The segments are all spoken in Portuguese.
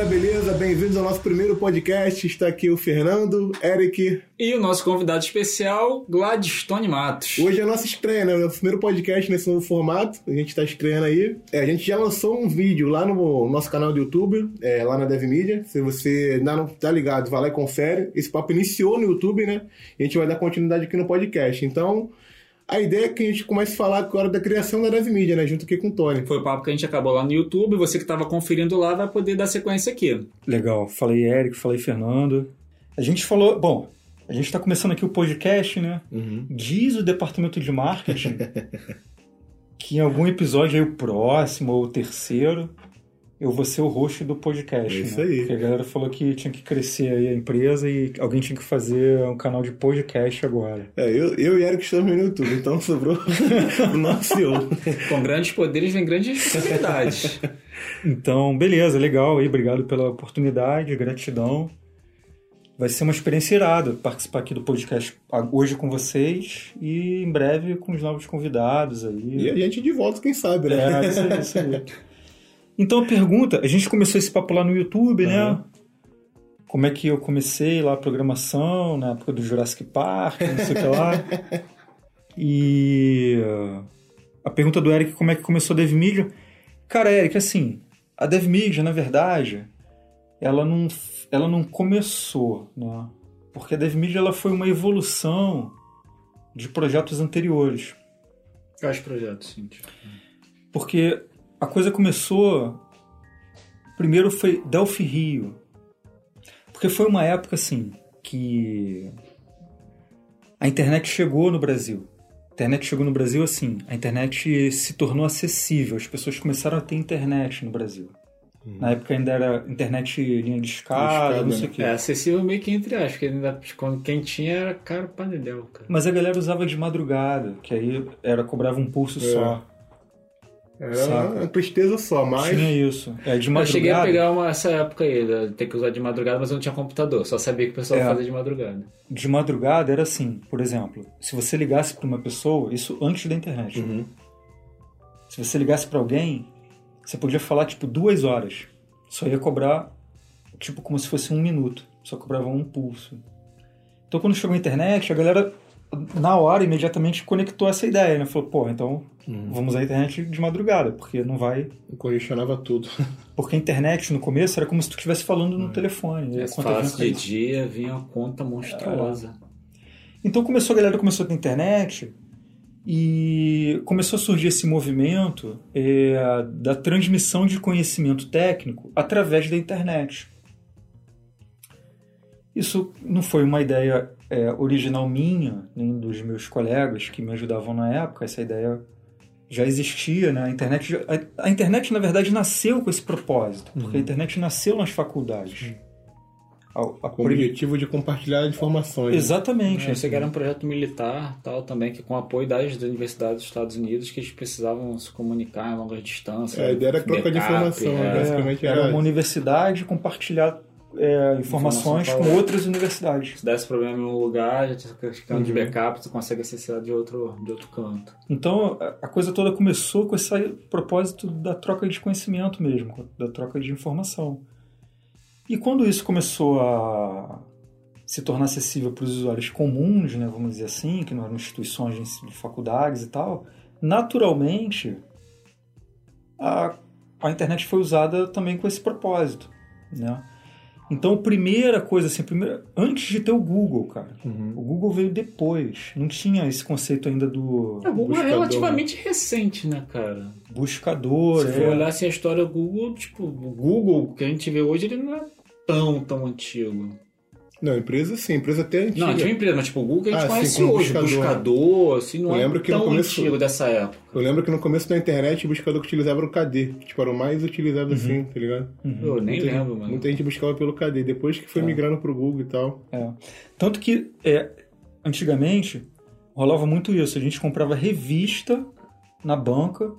galera, beleza? Bem-vindos ao nosso primeiro podcast. Está aqui o Fernando, Eric. E o nosso convidado especial, Gladstone Matos. Hoje é a nossa estreia, né? O nosso primeiro podcast nesse novo formato. A gente está estreando aí. É, a gente já lançou um vídeo lá no nosso canal do YouTube, é, lá na DevMedia. Se você ainda não tá ligado, vai lá e confere. Esse papo iniciou no YouTube, né? E a gente vai dar continuidade aqui no podcast. Então, a ideia é que a gente comece a falar agora da criação da Dev Media, né? Junto aqui com o Tony. Foi o papo que a gente acabou lá no YouTube. Você que estava conferindo lá vai poder dar sequência aqui. Legal. Falei Eric, falei Fernando. A gente falou. Bom, a gente está começando aqui o podcast, né? Uhum. Diz o departamento de marketing que em algum episódio aí, o próximo ou o terceiro, eu vou ser o host do podcast. É isso né? aí. Porque a galera falou que tinha que crescer aí a empresa e alguém tinha que fazer um canal de podcast agora. É, eu, eu e Eric estamos no YouTube, então sobrou o nosso CEO. Com grandes poderes vem grandes responsabilidades. Então, beleza, legal aí, obrigado pela oportunidade, gratidão. Vai ser uma experiência irada participar aqui do podcast hoje com vocês e em breve com os novos convidados aí. E a gente de volta, quem sabe, né? É, isso aí, isso aí. Então a pergunta, a gente começou esse papo lá no YouTube, né? Uhum. Como é que eu comecei lá a programação, na época do Jurassic Park, não sei o que lá. E uh, a pergunta do Eric, como é que começou a DevMedia? Cara, Eric, assim, a DevMedia, na verdade, ela não, ela não começou, né? Porque a DevMedia ela foi uma evolução de projetos anteriores. Quais projetos, Cintia? Porque a coisa começou. Primeiro foi Delphi Rio. Porque foi uma época assim que a internet chegou no Brasil. A internet chegou no Brasil assim. A internet se tornou acessível. As pessoas começaram a ter internet no Brasil. Na época ainda era internet linha de escada, não sei né? o quê. É acessível meio que entre aspas, porque ainda, quando quem tinha era caro pra dedéu, cara. Mas a galera usava de madrugada, que aí era cobrava um pulso É. só. Era Saca. uma tristeza só, mas. Tinha isso. É, de Eu madrugada. cheguei a pegar uma, essa época aí, de ter que usar de madrugada, mas eu não tinha computador, só sabia que o pessoal É. fazia de madrugada. de madrugada era assim, por exemplo, se você ligasse para uma pessoa, isso antes da internet. Uhum. Se você ligasse para alguém, você podia falar tipo duas horas. Só ia cobrar tipo como se fosse um minuto. Só cobrava um pulso. Então quando chegou a internet, a galera na hora imediatamente conectou essa ideia, né? Falou, pô, então vamos usar a internet de madrugada, porque não vai. Congestionava tudo. Porque a internet no começo era como se tu estivesse falando no telefone. E a Se conta vinha falasse com de dia, vinha uma conta monstruosa. Então começou a galera começou a ter internet e começou a surgir esse movimento é, da transmissão de conhecimento técnico através da internet. Isso não foi uma ideia é, original minha, nem dos meus colegas que me ajudavam na época. Essa ideia já existia, né? A internet, a, a internet na verdade nasceu com esse propósito, porque a internet nasceu nas faculdades. A- a Com o prim- objetivo de compartilhar informações. Exatamente. Eu sei que era um projeto militar tal também, que com apoio das universidades dos Estados Unidos, que eles precisavam se comunicar em longas distâncias. É, a ideia era troca de informação, é. né? Basicamente era era uma universidade compartilhar é, informações Informação com outras universidades. Se desse problema em um lugar, já tinha questão Uhum. de backup, tu consegue acessar de outro, de outro canto. Então a- a coisa toda começou com esse propósito da troca de conhecimento mesmo, da troca de informação. E quando isso começou a se tornar acessível para os usuários comuns, né, vamos dizer assim, que não eram instituições de ensino- de faculdades e tal, naturalmente a, a internet foi usada também com esse propósito, né? Então, a primeira coisa assim, primeira, antes de ter o Google, cara, Uhum. o Google veio depois, não tinha esse conceito ainda do O Google é buscador, relativamente recente, né, cara? buscador, Se for é. olhar assim, a história do Google, tipo, o Google que a gente vê hoje, ele não é tão, tão antigo. Não, empresa sim, empresa até antiga. Não, tinha empresa, mas tipo, o Google que a gente Ah, sim, conhece como hoje, buscador. buscador, assim, não Eu é no tão começo- antigo dessa época. Eu lembro que no começo da internet o buscador que utilizava era o KD, que tipo, era o mais utilizado assim, tá ligado? Eu nem Muita- lembro, mano. Muita gente buscava pelo KD, depois que foi migrando pro Google e tal. É. Tanto que é, antigamente rolava muito isso. A gente comprava revista na banca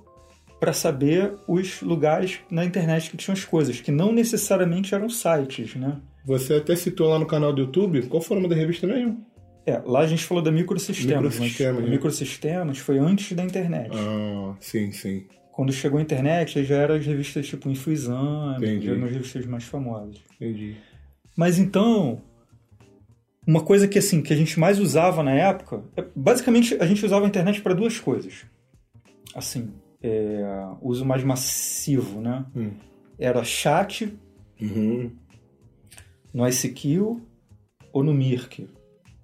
para saber os lugares na internet que tinham as coisas, que não necessariamente eram sites, né? Você até citou lá no canal do YouTube, qual foi o nome da revista mesmo? É, lá a gente falou da microsistemas, Microsistemas, mas né? microsistemas foi antes da internet. Ah, sim, sim. Quando chegou a internet, já eram as revistas tipo InfoExame, Entendi. já eram as revistas mais famosas. Entendi. Mas então, uma coisa que assim que a gente mais usava na época, é- basicamente a gente usava a internet para duas coisas. Assim, é, uso mais massivo, né? Hum. Era chat Uhum. No ICQ ou no Mirk.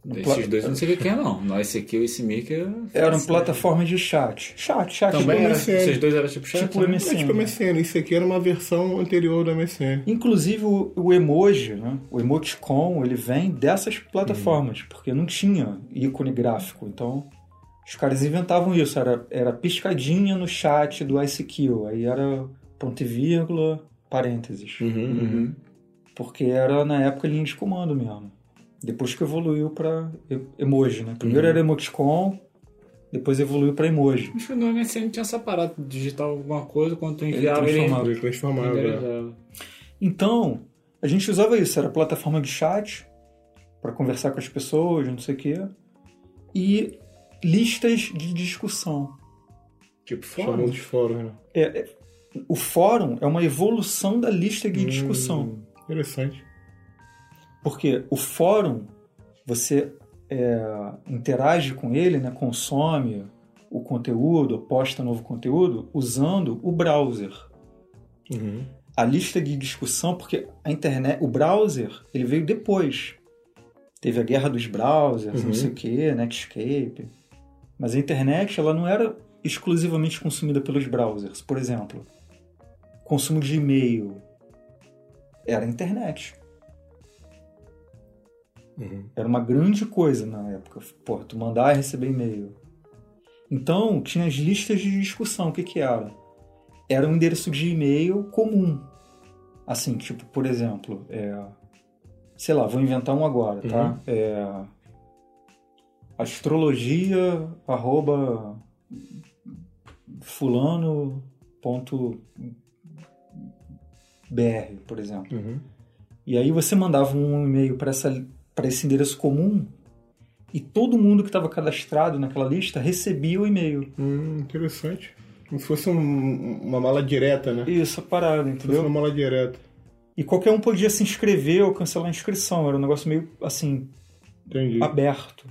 No pla- Esses dois eu não sei o que que é, não. Esse aqui e esse Maker. Eram plataformas de chat. Chat, chat. Também tipo era MSN. Esses dois eram tipo chat. Tipo né? MSN. É tipo MSN. Isso aqui era uma versão anterior do MSN. Inclusive o, o emoji, né? o emoticon, ele vem dessas plataformas, porque não tinha ícone gráfico. Então, os caras inventavam isso. Era, era piscadinha no chat do ICQ. Aí era ponto e vírgula, parênteses. Uhum. Porque era, na época, linha de comando mesmo. Depois que evoluiu para emoji, né? Primeiro era emoticon, depois evoluiu para emoji. Acho que no MSN tinha essa parada de digitar alguma coisa, quando tu Ele enviava ele. transformava. Ele transformava. né? renderizava. Então, a gente usava isso, era plataforma de chat para conversar com as pessoas, não sei o quê, e listas de discussão. Tipo fórum. de fórum, né? É, é- o fórum é uma evolução da lista de discussão, Hum, interessante. porque o fórum você é, interage com ele, né, consome o conteúdo, posta novo conteúdo usando o browser. Uhum. a lista de discussão, porque a internet, o browser, ele veio depois. Teve a guerra dos browsers, Uhum. não sei o que, Netscape. Mas a internet, ela não era exclusivamente consumida pelos browsers. Por exemplo, consumo de e-mail era a internet. Uhum. Era uma grande coisa na época. Pô, tu mandar e receber e-mail. Então, tinha as listas de discussão. O que que era? Era um endereço de e-mail comum. Assim, tipo, por exemplo, é... sei lá, vou inventar um agora, tá? É... Astrologia, arroba fulano ponto br, por exemplo. Uhum. E aí você mandava um e-mail para esse endereço comum e todo mundo que estava cadastrado naquela lista recebia o e-mail. Hum, interessante. Como se fosse um- uma mala direta, né? Isso, a parada, Se fosse entendeu? uma mala direta. E qualquer um podia se inscrever ou cancelar a inscrição. Era um negócio meio assim, Entendi. aberto.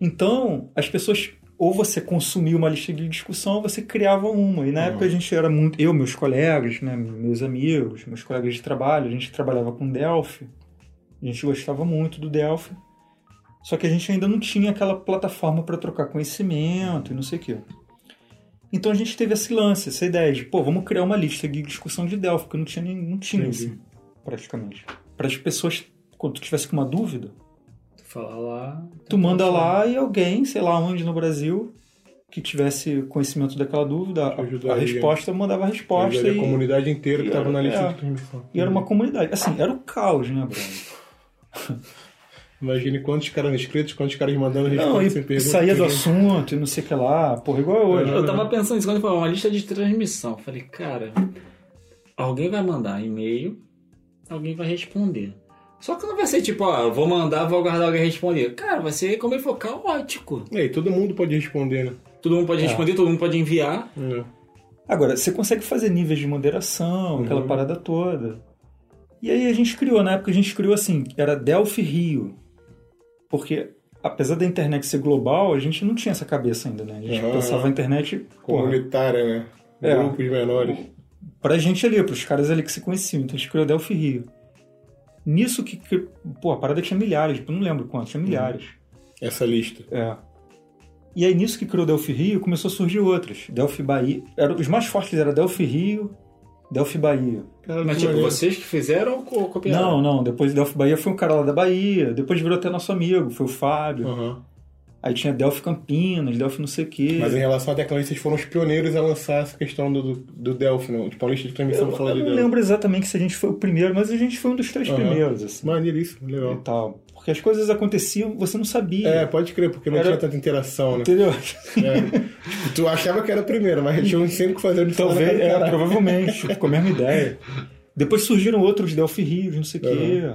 Então, as pessoas ou você consumia uma lista de discussão ou você criava uma. E na Uhum. época a gente era muito. Eu, meus colegas, né, meus amigos, meus colegas de trabalho, a gente trabalhava com Delphi. A gente gostava muito do Delphi. Só que a gente ainda não tinha aquela plataforma para trocar conhecimento e não sei o quê. Então a gente teve esse lance, essa ideia de, pô, vamos criar uma lista de discussão de Delphi, porque não tinha, nem, não tinha Entendi. assim, praticamente. Para as pessoas, quando tu tivesse com uma dúvida, Tu fala lá. Tu manda lá e alguém, sei lá onde no Brasil, que tivesse conhecimento daquela dúvida, a, a resposta mandava a resposta e, a comunidade inteira que e estava era- na lista é. de transmissão. e era uma comunidade. Assim, era o caos, né, Bruno? Imagine quantos caras inscritos, quantos caras mandando Não, resposta e sem pergunta. saía do assunto e não sei o que lá, porra, igual é hoje. Eu tava pensando nisso quando falou uma lista de transmissão. Eu Falei, cara, alguém vai mandar e-mail, alguém vai responder. Só que não vai ser tipo, ó, eu vou mandar, vou aguardar alguém responder. Cara, vai ser como ele for caótico. E aí, todo mundo pode responder, né? Todo mundo pode É. responder, todo mundo pode enviar. É. Agora, você consegue fazer níveis de moderação, aquela Uhum. parada toda. E aí a gente criou, na época a gente criou assim, era Delphi Rio. Porque, apesar da internet ser global, a gente não tinha essa cabeça ainda, né? A gente pensava a internet, porra, Comunitária, né? É. Grupos menores. pra gente ali, pros caras ali que se conheciam. Então a gente criou Delphi Rio. Nisso que, que pô, a parada tinha milhares, eu não lembro quantos, tinha milhares. Essa lista. É. E aí nisso que criou Delphi Rio, começou a surgir outras. Delphi Bahia, era, os mais fortes eram Delphi Rio, Delphi Bahia. Cara, Mas tipo, maneiro. vocês que fizeram ou co- copiaram? Não, não, depois de Delphi Bahia foi um cara lá da Bahia, depois virou até nosso amigo, foi o Fábio. Aham. Aí tinha Delphi Campinas, Delphi não sei o quê. Mas em relação à tecnologia, vocês foram os pioneiros a lançar essa questão do, do, Delphi, né? Tipo, a lista de transmissão eu, fala eu de não Delphi. lembro exatamente se a gente foi o primeiro, mas a gente foi um dos três Aham. primeiros, assim. Maneiríssimo, E legal. tal. Porque as coisas aconteciam, você não sabia. É, pode crer, porque não Era- tinha tanta interação, né? Entendeu? É. Tipo, tu achava que era o primeiro, mas tinha uns cinco fazendo Talvez, do é, provavelmente, ficou a mesma ideia. Depois surgiram outros Delphi Rios, não sei o quê.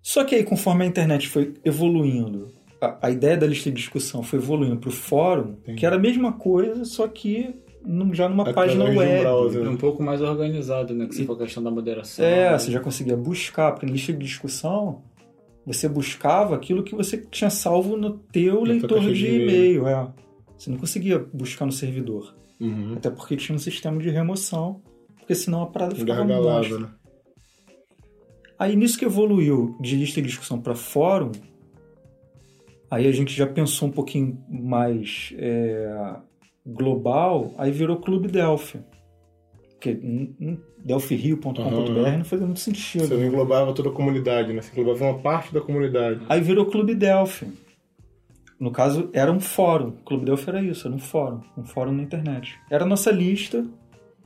Só que aí, conforme a internet foi evoluindo, a, a ideia da lista de discussão foi evoluindo para o fórum, Entendi. que era a mesma coisa, só que num- já numa Através página um web. browser. É um pouco mais organizado, né? Que se for a questão da moderação. É, você já conseguia buscar, porque lista de discussão você buscava aquilo que você tinha salvo no teu leitor de e-mail. É. Você não conseguia buscar no servidor. Uhum. Até porque tinha um sistema de remoção, porque senão a parada ficava monstra. né? Aí nisso que evoluiu de lista de discussão para fórum, aí a gente já pensou um pouquinho mais é, global, aí virou Clube Delphi. Porque delphirio.com.br Aham. não fazia muito sentido. Você não englobava toda a comunidade, né? Você englobava uma parte da comunidade. Aí virou Clube Delphi. No caso, era um fórum. Clube Delphi era isso, era um fórum. Um fórum na internet. Era a nossa lista,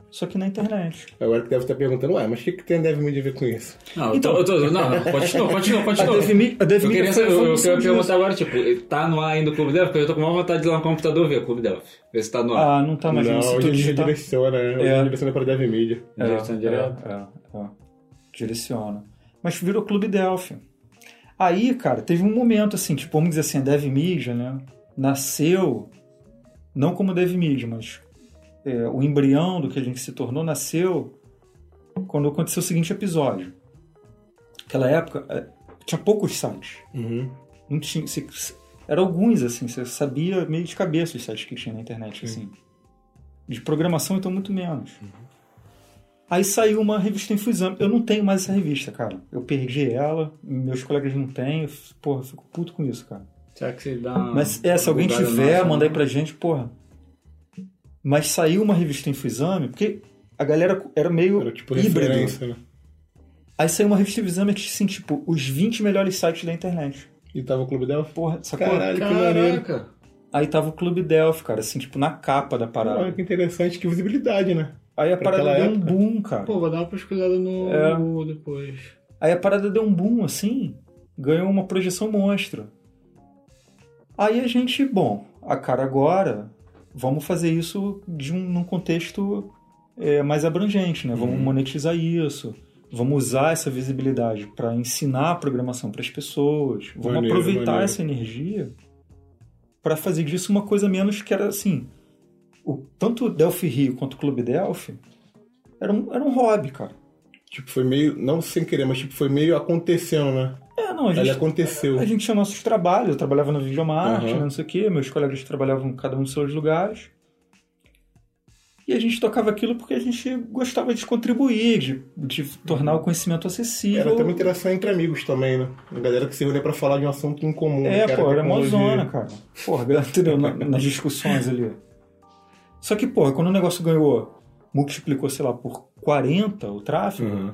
só que na internet. Agora que deve estar perguntando, ué, mas o que, que tem a DevMedia a ver com isso? Não, Então- eu tô, eu tô- não, não, continua, continua, A continua. A Eu DevMe queria, saber, eu, eu perguntar agora, tipo, tá no ar ainda o Clube Delphi? Porque eu tô com uma vontade de ir lá no computador ver o Clube Delphi. Ver se tá no ar. Ah, não tá mais não, no hoje digital. direciona, né? Hoje É. direciona para DevMedia. Direciona direto. É, é, é. Direciona. Mas virou Clube Delphi. Aí, cara, teve um momento assim, tipo, vamos dizer assim, a DevMedia, né? Nasceu, não como DevMedia, mas é, o embrião do que a gente se tornou nasceu quando aconteceu o seguinte episódio. Naquela época, é, tinha poucos sites. Uhum. Não tinha. Você, eram alguns, assim, você sabia meio de cabeça os sites que tinha na internet, assim. De programação, então, muito menos. Aí saiu uma revista Infusão. Eu não tenho mais essa revista, cara. Eu perdi ela, meus colegas não têm. Porra, eu fico puto com isso, cara. Será que você dá Mas é, se alguém tiver, manda aí né? pra gente, porra. Mas saiu uma revista Infusame, porque a galera era meio Era tipo híbrido. né? Aí saiu uma revista Infusame que tinha, assim, tipo, os 20 melhores sites da internet. E tava o Clube Delphi? Porra, sacou? Caralho, que maneiro. Caraca. Aí tava o Clube Delphi, cara, assim, tipo, na capa da parada. Olha que interessante, que visibilidade, né? Aí a pra parada deu um época. boom, cara. Pô, vou dar uma pesquisada no É. Google depois. Aí a parada deu um boom, assim, ganhou uma projeção monstra. Aí a gente, bom, a cara agora, vamos fazer isso de um, num contexto é, mais abrangente, né? Uhum. Vamos monetizar isso, vamos usar essa visibilidade para ensinar a programação para as pessoas, vamos Maneiro, aproveitar maneiro. essa energia para fazer disso uma coisa menos que era assim. O, tanto o Delphi Rio quanto o Clube Delphi era um, era um hobby, cara. Tipo, foi meio, não sem querer, mas tipo, foi meio acontecendo, né? É, não, a gente, aconteceu. A gente tinha nossos trabalhos, eu trabalhava na videomarketing, Aham. não sei o quê, meus colegas trabalhavam cada um nos seus lugares. E a gente tocava aquilo porque a gente gostava de contribuir, de, de tornar o conhecimento acessível. Era até uma interação entre amigos também, né? A galera que se reunia pra falar de um assunto em comum. É, que pô, era mó zona, cara. Porra, entendeu? Na- nas discussões ali. Só que, porra, quando o negócio ganhou, multiplicou, sei lá, por 40 o tráfego, Uhum.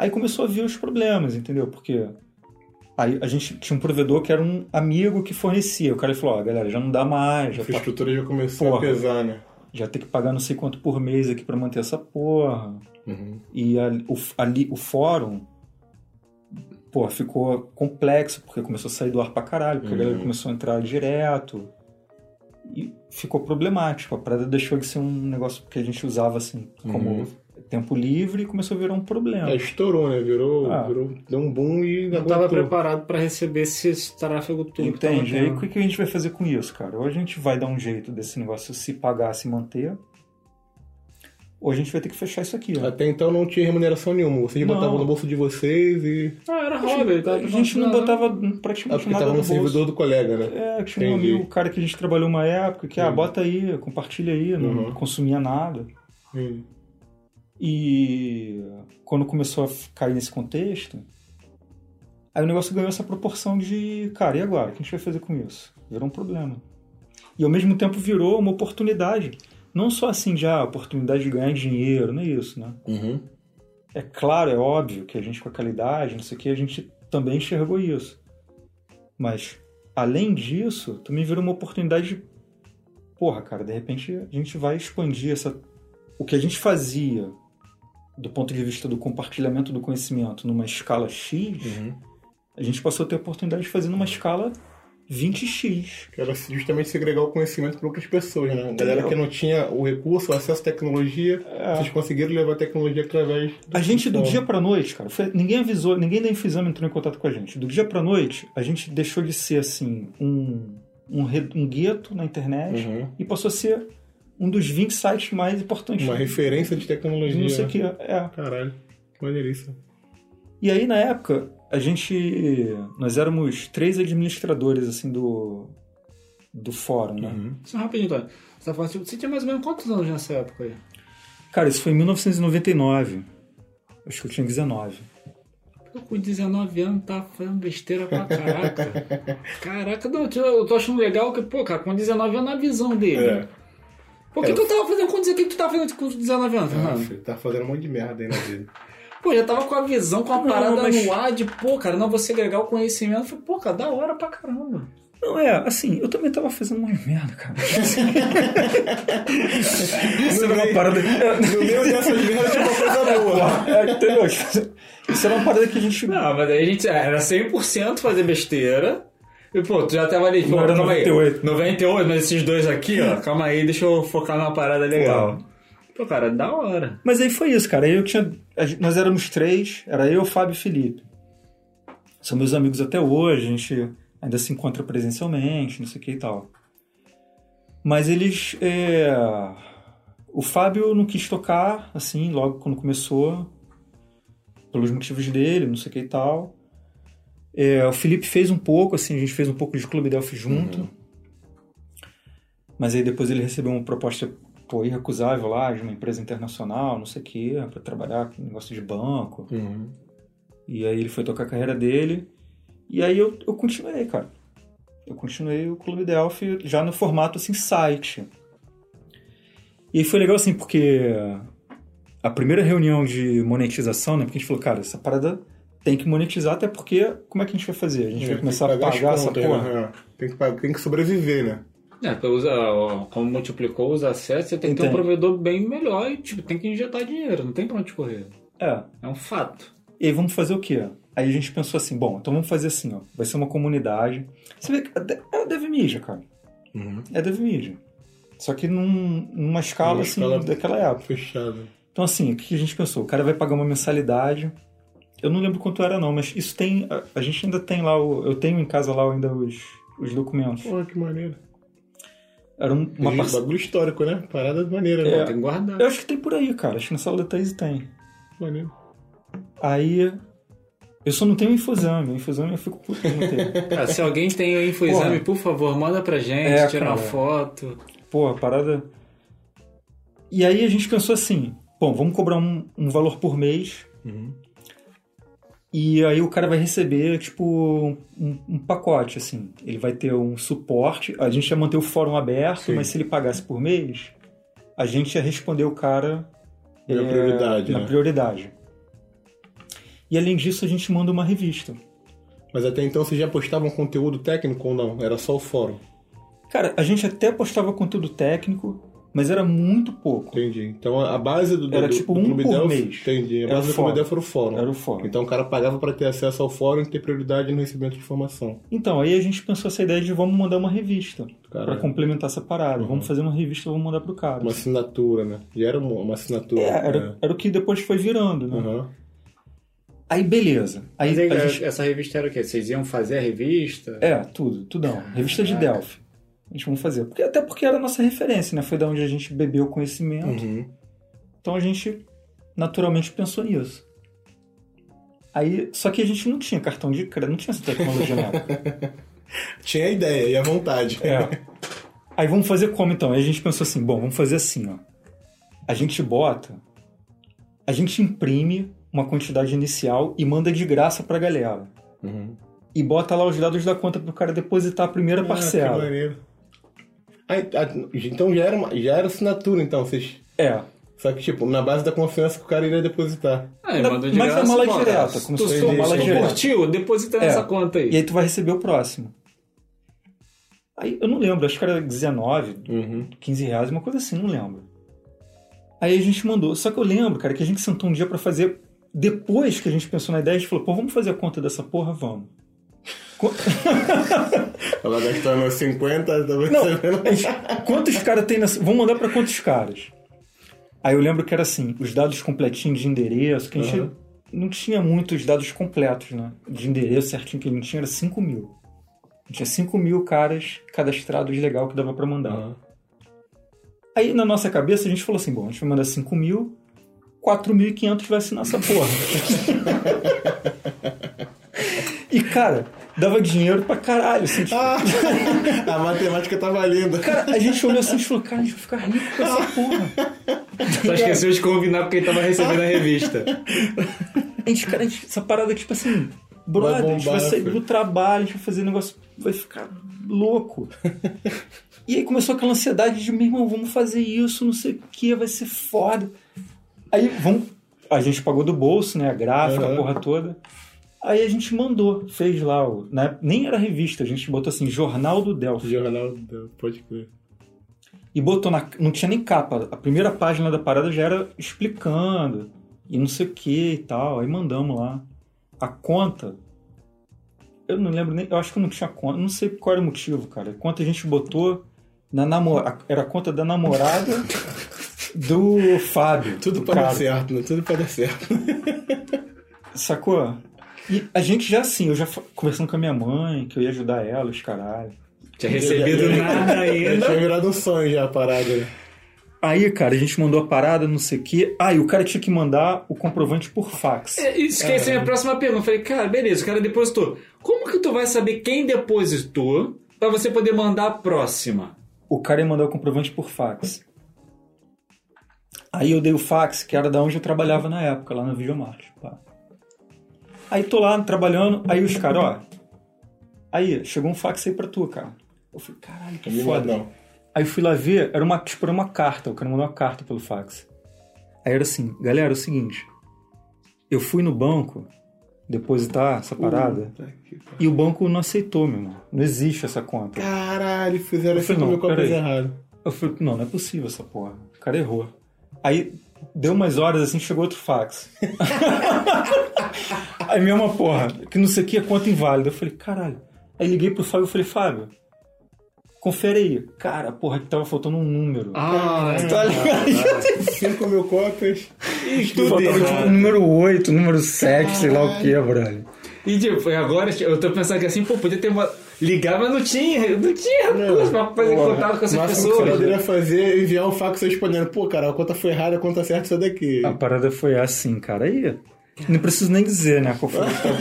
Aí começou a vir os problemas, entendeu? Porque aí a gente tinha um provedor que era um amigo que fornecia. O cara falou, ó, galera, já não dá mais, A já tá infraestrutura já começou Porra. a pesar, né? já tem que pagar não sei quanto por mês aqui pra manter essa porra. Uhum. E ali o, ali, o fórum, pô, ficou complexo, porque começou a sair do ar pra caralho, porque a Uhum. galera começou a entrar direto. E ficou problemático. A parada deixou de ser um negócio que a gente usava assim, como Uhum. Tempo livre, e começou a virar um problema. É, estourou, né? Virou, Ah. virou, deu um boom e Não tava aguentou. preparado pra receber esse tráfego todo. Entende? tava Aí o que a gente vai fazer com isso, cara? Ou a gente vai dar um jeito desse negócio se pagar, se manter, ou a gente vai ter que fechar isso aqui. ó. Até então não tinha remuneração nenhuma. Vocês Não. botavam no bolso de vocês e. Ah, era hobby. tava a gente não botava Ah, praticamente porque nada tava no no bolso. servidor do colega, né? É, tinha um Entendi. amigo, um cara que a gente trabalhou uma época, que, ah, Entendi. bota aí, compartilha aí, não Uhum. consumia nada. Hum. E quando começou a cair nesse contexto, aí o negócio ganhou essa proporção de, cara, e agora? O que a gente vai fazer com isso? Virou um problema. E ao mesmo tempo virou uma oportunidade. Não só assim de, ah, oportunidade de ganhar dinheiro, não é isso, né? Uhum. É claro, é óbvio que a gente com a qualidade, não sei o que, a gente também enxergou isso. Mas, além disso, também virou uma oportunidade de. Porra, cara, de repente a gente vai expandir essa. O que a gente fazia do ponto de vista do compartilhamento do conhecimento numa escala X, Uhum. a gente passou a ter a oportunidade de fazer numa escala 20x. Que era justamente segregar o conhecimento para outras pessoas, né? A galera que não tinha o recurso, o acesso à tecnologia, vocês conseguiram levar a tecnologia através. A gente, do dia pra noite, cara, foi- ninguém avisou, ninguém da Infusama entrou em contato com a gente. Do dia pra noite, a gente deixou de ser, assim, um, um, um gueto na internet Uhum. e passou a ser um dos 20 sites mais importantes. Uma referência de tecnologia. Não sei o que é. Caralho, que maneiríssimo. E aí, na época, a gente. Nós éramos três administradores, assim, do. do fórum, né? Uhum. Só rapidinho, Tony. Você, tá falando, você tinha mais ou menos quantos anos nessa época aí? Cara, isso foi em 1999. Acho que eu tinha 19. Eu com 19 anos tava fazendo besteira pra caraca. caraca, não, eu tô achando legal que, pô, cara, com 19 anos na visão dele. É. Pô, o que É. tu tava fazendo com 19 O que tu tava fazendo com 19 anos, Ah, Fernando? filho, tá fazendo um monte de merda aí na vida. Pô, já tava com a visão, com a Não, parada mas- no ar de, pô, cara, não, você agregar o conhecimento. Eu falei, pô, cara, da hora pra caramba. Não, é, assim, eu também tava fazendo umas merda, cara. Isso era uma parada. No meio dessas merdas tinha uma coisa boa. É, entendeu? Isso era uma parada que a gente. Não, mas aí a gente era 100% fazer besteira. E, pô, tu já tava ali, pô, calma 98. aí. 98, mas esses dois aqui, ó, calma aí, deixa eu focar numa parada legal. Pô, cara, da hora. Mas aí foi isso, cara. Aí eu tinha. Nós éramos três, era eu, Fábio e Felipe. São meus amigos até hoje, a gente ainda se encontra presencialmente, não sei o que e tal. Mas eles. é, O Fábio não quis tocar, assim, logo quando começou, pelos motivos dele, não sei o que e tal. É, o Felipe fez um pouco, assim, a gente fez um pouco de Clube Delphi junto. Mas aí depois ele recebeu uma proposta pô, irrecusável lá de uma empresa internacional, não sei o que, para trabalhar com negócio de banco. Uhum. E aí ele foi tocar a carreira dele. E aí eu, eu continuei, cara. Eu continuei o Clube Delphi já no formato assim, site. E aí foi legal assim, porque a primeira reunião de monetização, né? Porque a gente falou, cara, essa parada tem que monetizar, até porque como é que a gente vai fazer? A gente vai começar a pagar essa porra? né? Tem que, pagar- tem que sobreviver, né? É, ó, como multiplicou os acessos, você tem que ter um provedor bem melhor e, tipo, tem que injetar dinheiro, não tem pra onde correr. É. É um fato. E aí vamos fazer o quê? Aí a gente pensou assim, bom, então vamos fazer assim, ó. Vai ser uma comunidade. Você vê que é é Dev Media, cara. Uhum. É Dev Media. Só que num- numa escala, Numa assim, escala- daquela época. Fechado. Então, assim, o que a gente pensou? O cara vai pagar uma mensalidade. Eu não lembro quanto era, não, mas isso tem. A, a gente ainda tem lá, o, eu tenho em casa lá ainda os, os documentos. Pô, que maneiro. Era um- uma parcela. Bagulho histórico, né? Parada maneira, É. né? Tem que guardar. Eu acho que tem por aí, cara. Acho que na sala da Thaís tem. Maneiro. Aí. Eu só não tenho infusame. O infusame eu fico puto não ter. Cara, se alguém tem o InfoExame, por favor, manda pra gente, É, tira uma cara. foto. Pô, a parada. E aí a gente pensou assim: bom, vamos cobrar um, um valor por mês. Uhum. E aí o cara vai receber, tipo, um, um pacote, assim. Ele vai ter um suporte. A gente ia manter o fórum aberto, Sim. mas se ele pagasse por mês, a gente ia responder o cara Na é, prioridade, na né? prioridade. E além disso, a gente manda uma revista. Mas até então vocês já postavam conteúdo técnico ou não? Era só o fórum? Cara, a gente até postava conteúdo técnico, mas era muito pouco. Entendi. Então a base do, do, Era tipo do um Clube por Delphi... mês. Entendi. A Era base do fórum. Clube Delphi era o fórum. Era o fórum. Então o cara pagava para ter acesso ao fórum e ter prioridade no recebimento de informação. Então, aí a gente pensou essa ideia de vamos mandar uma revista pra complementar essa parada. Vamos fazer uma revista, vamos mandar pro cara. uma assinatura, né? Já era uma, assinatura. É, era, era o que depois foi virando, né? Aham. Aí beleza. Aí aí, a gente- essa revista era o quê? Vocês iam fazer a revista? É, tudo, tudão. Revista de Delphi. A gente vamos fazer. Porque, até porque era a nossa referência, né? Foi da onde a gente bebeu o conhecimento. Uhum. Então a gente naturalmente pensou nisso. Aí, só que a gente não tinha cartão de crédito, não tinha essa tecnologia na época. Tinha a ideia e a vontade. É. Aí vamos fazer como então? Aí a gente pensou assim, bom, vamos fazer assim, ó. A gente bota, a gente imprime uma quantidade inicial e manda de graça pra galera. Uhum. E bota lá os dados da conta pro cara depositar a primeira Ah, que parcela. maneiro. Ah, então já era, uma- já era assinatura, então. Vocês... É. Só que, tipo, na base da confiança que o cara iria depositar. Ah, ele mandou de mas é graça, mala pô, direta, cara. como tu se fosse mala tu direta. curtiu? Deposita É. nessa conta aí. E aí tu vai receber o próximo. Aí eu não lembro, acho que era 19, Uhum. 15 reais, uma coisa assim, não lembro. Aí a gente mandou. Só que eu lembro, cara, que a gente sentou um dia pra fazer. Depois que a gente pensou na ideia, a gente falou, pô, vamos fazer a conta dessa porra? Vamos. Ela gastando 50, tá Não, quantos caras tem nessa. Vamos mandar pra quantos caras? Aí eu lembro que era assim, os dados completinhos de endereço, que a gente Aham. não tinha muitos dados completos, né? De endereço certinho que a gente tinha era 5 mil. Tinha 5 mil caras cadastrados legal que dava pra mandar. Aham. Aí na nossa cabeça a gente falou assim: bom, a gente vai mandar 5 mil, 4.500 vai assinar essa porra. cara, dava dinheiro pra caralho. Assim, tipo, Ah, a matemática tá valendo. Cara, a gente olhou assim e falou: cara, a gente vai ficar rico com essa porra. Só esqueceu de combinar com quem tava recebendo a revista. A gente, cara, a gente- essa parada, tipo assim, brother, Vai a gente vai bombar, sair filho. do trabalho, a gente vai fazer negócio, vai ficar louco. e aí começou aquela ansiedade de, meu irmão, vamos fazer isso, não sei o que, vai ser foda. Aí vamos. A gente pagou do bolso, né? A gráfica, a Aham. porra toda. Aí a gente mandou, fez lá, o, né, nem era revista, a gente botou assim, Jornal do Delphi. Jornal, do- pode crer. E botou na. Não tinha nem capa. A primeira página da parada já era explicando. E não sei o que e tal. Aí mandamos lá. A conta. Eu não lembro nem. Eu acho que não tinha conta. Não sei qual era o motivo, cara. A conta a gente botou na namorada. Era a conta da namorada do Fábio. Tudo do pra dar certo, né? Tudo pra dar certo. Sacou? E a gente já assim, eu já conversando com a minha mãe, que eu ia ajudar ela, os caralho. Tinha recebido nada ainda. tinha virado um sonho já a parada, né? Aí, cara, a gente mandou a parada, não sei o quê. Ah, e o cara tinha que mandar o comprovante por fax. É, Isso que essa é a minha próxima pergunta. Eu falei, cara, beleza, o cara depositou. Como que tu vai saber quem depositou pra você poder mandar a próxima? O cara ia mandar o comprovante por fax. Aí eu dei o fax, que era da onde eu trabalhava na época, lá na Videomart. pá. Aí tô lá trabalhando, aí os caras, ó. Aí, chegou um fax aí pra tu, cara. Eu falei, caralho, que Me foda. não. Aí fui lá ver, era uma, tipo, era uma carta, o cara mandou uma carta pelo fax. Aí era assim, galera, é o seguinte, eu fui no banco depositar essa parada Puta e o banco não aceitou, meu irmão. Não existe essa conta. Caralho, fizeram Eu comigo com coisa peraí. errada. Eu falei, não, não é possível essa porra. O cara errou. Aí deu umas horas assim, chegou outro fax. Aí mesma porra, que não sei o que é conta inválida. Eu falei, caralho. Aí liguei pro Fábio e falei, Fábio, confere aí. Cara, porra, que tava faltando um número. Ah, tá ligado? 5 mil cópias. tudo Faltava tipo número 8, número 7, sei lá o que, brother. E tipo, agora eu tô pensando que assim, pô, podia ter uma. Ligar, mas não tinha, não tinha recurso pra fazer Porra, contato com essas o máximo que você pessoas. poderia fazer é enviar um fax respondendo, pô, cara, a conta foi errada, a conta certa é essa daqui. A parada foi assim, cara. Aí, não preciso nem dizer, né? Qual foi o estado.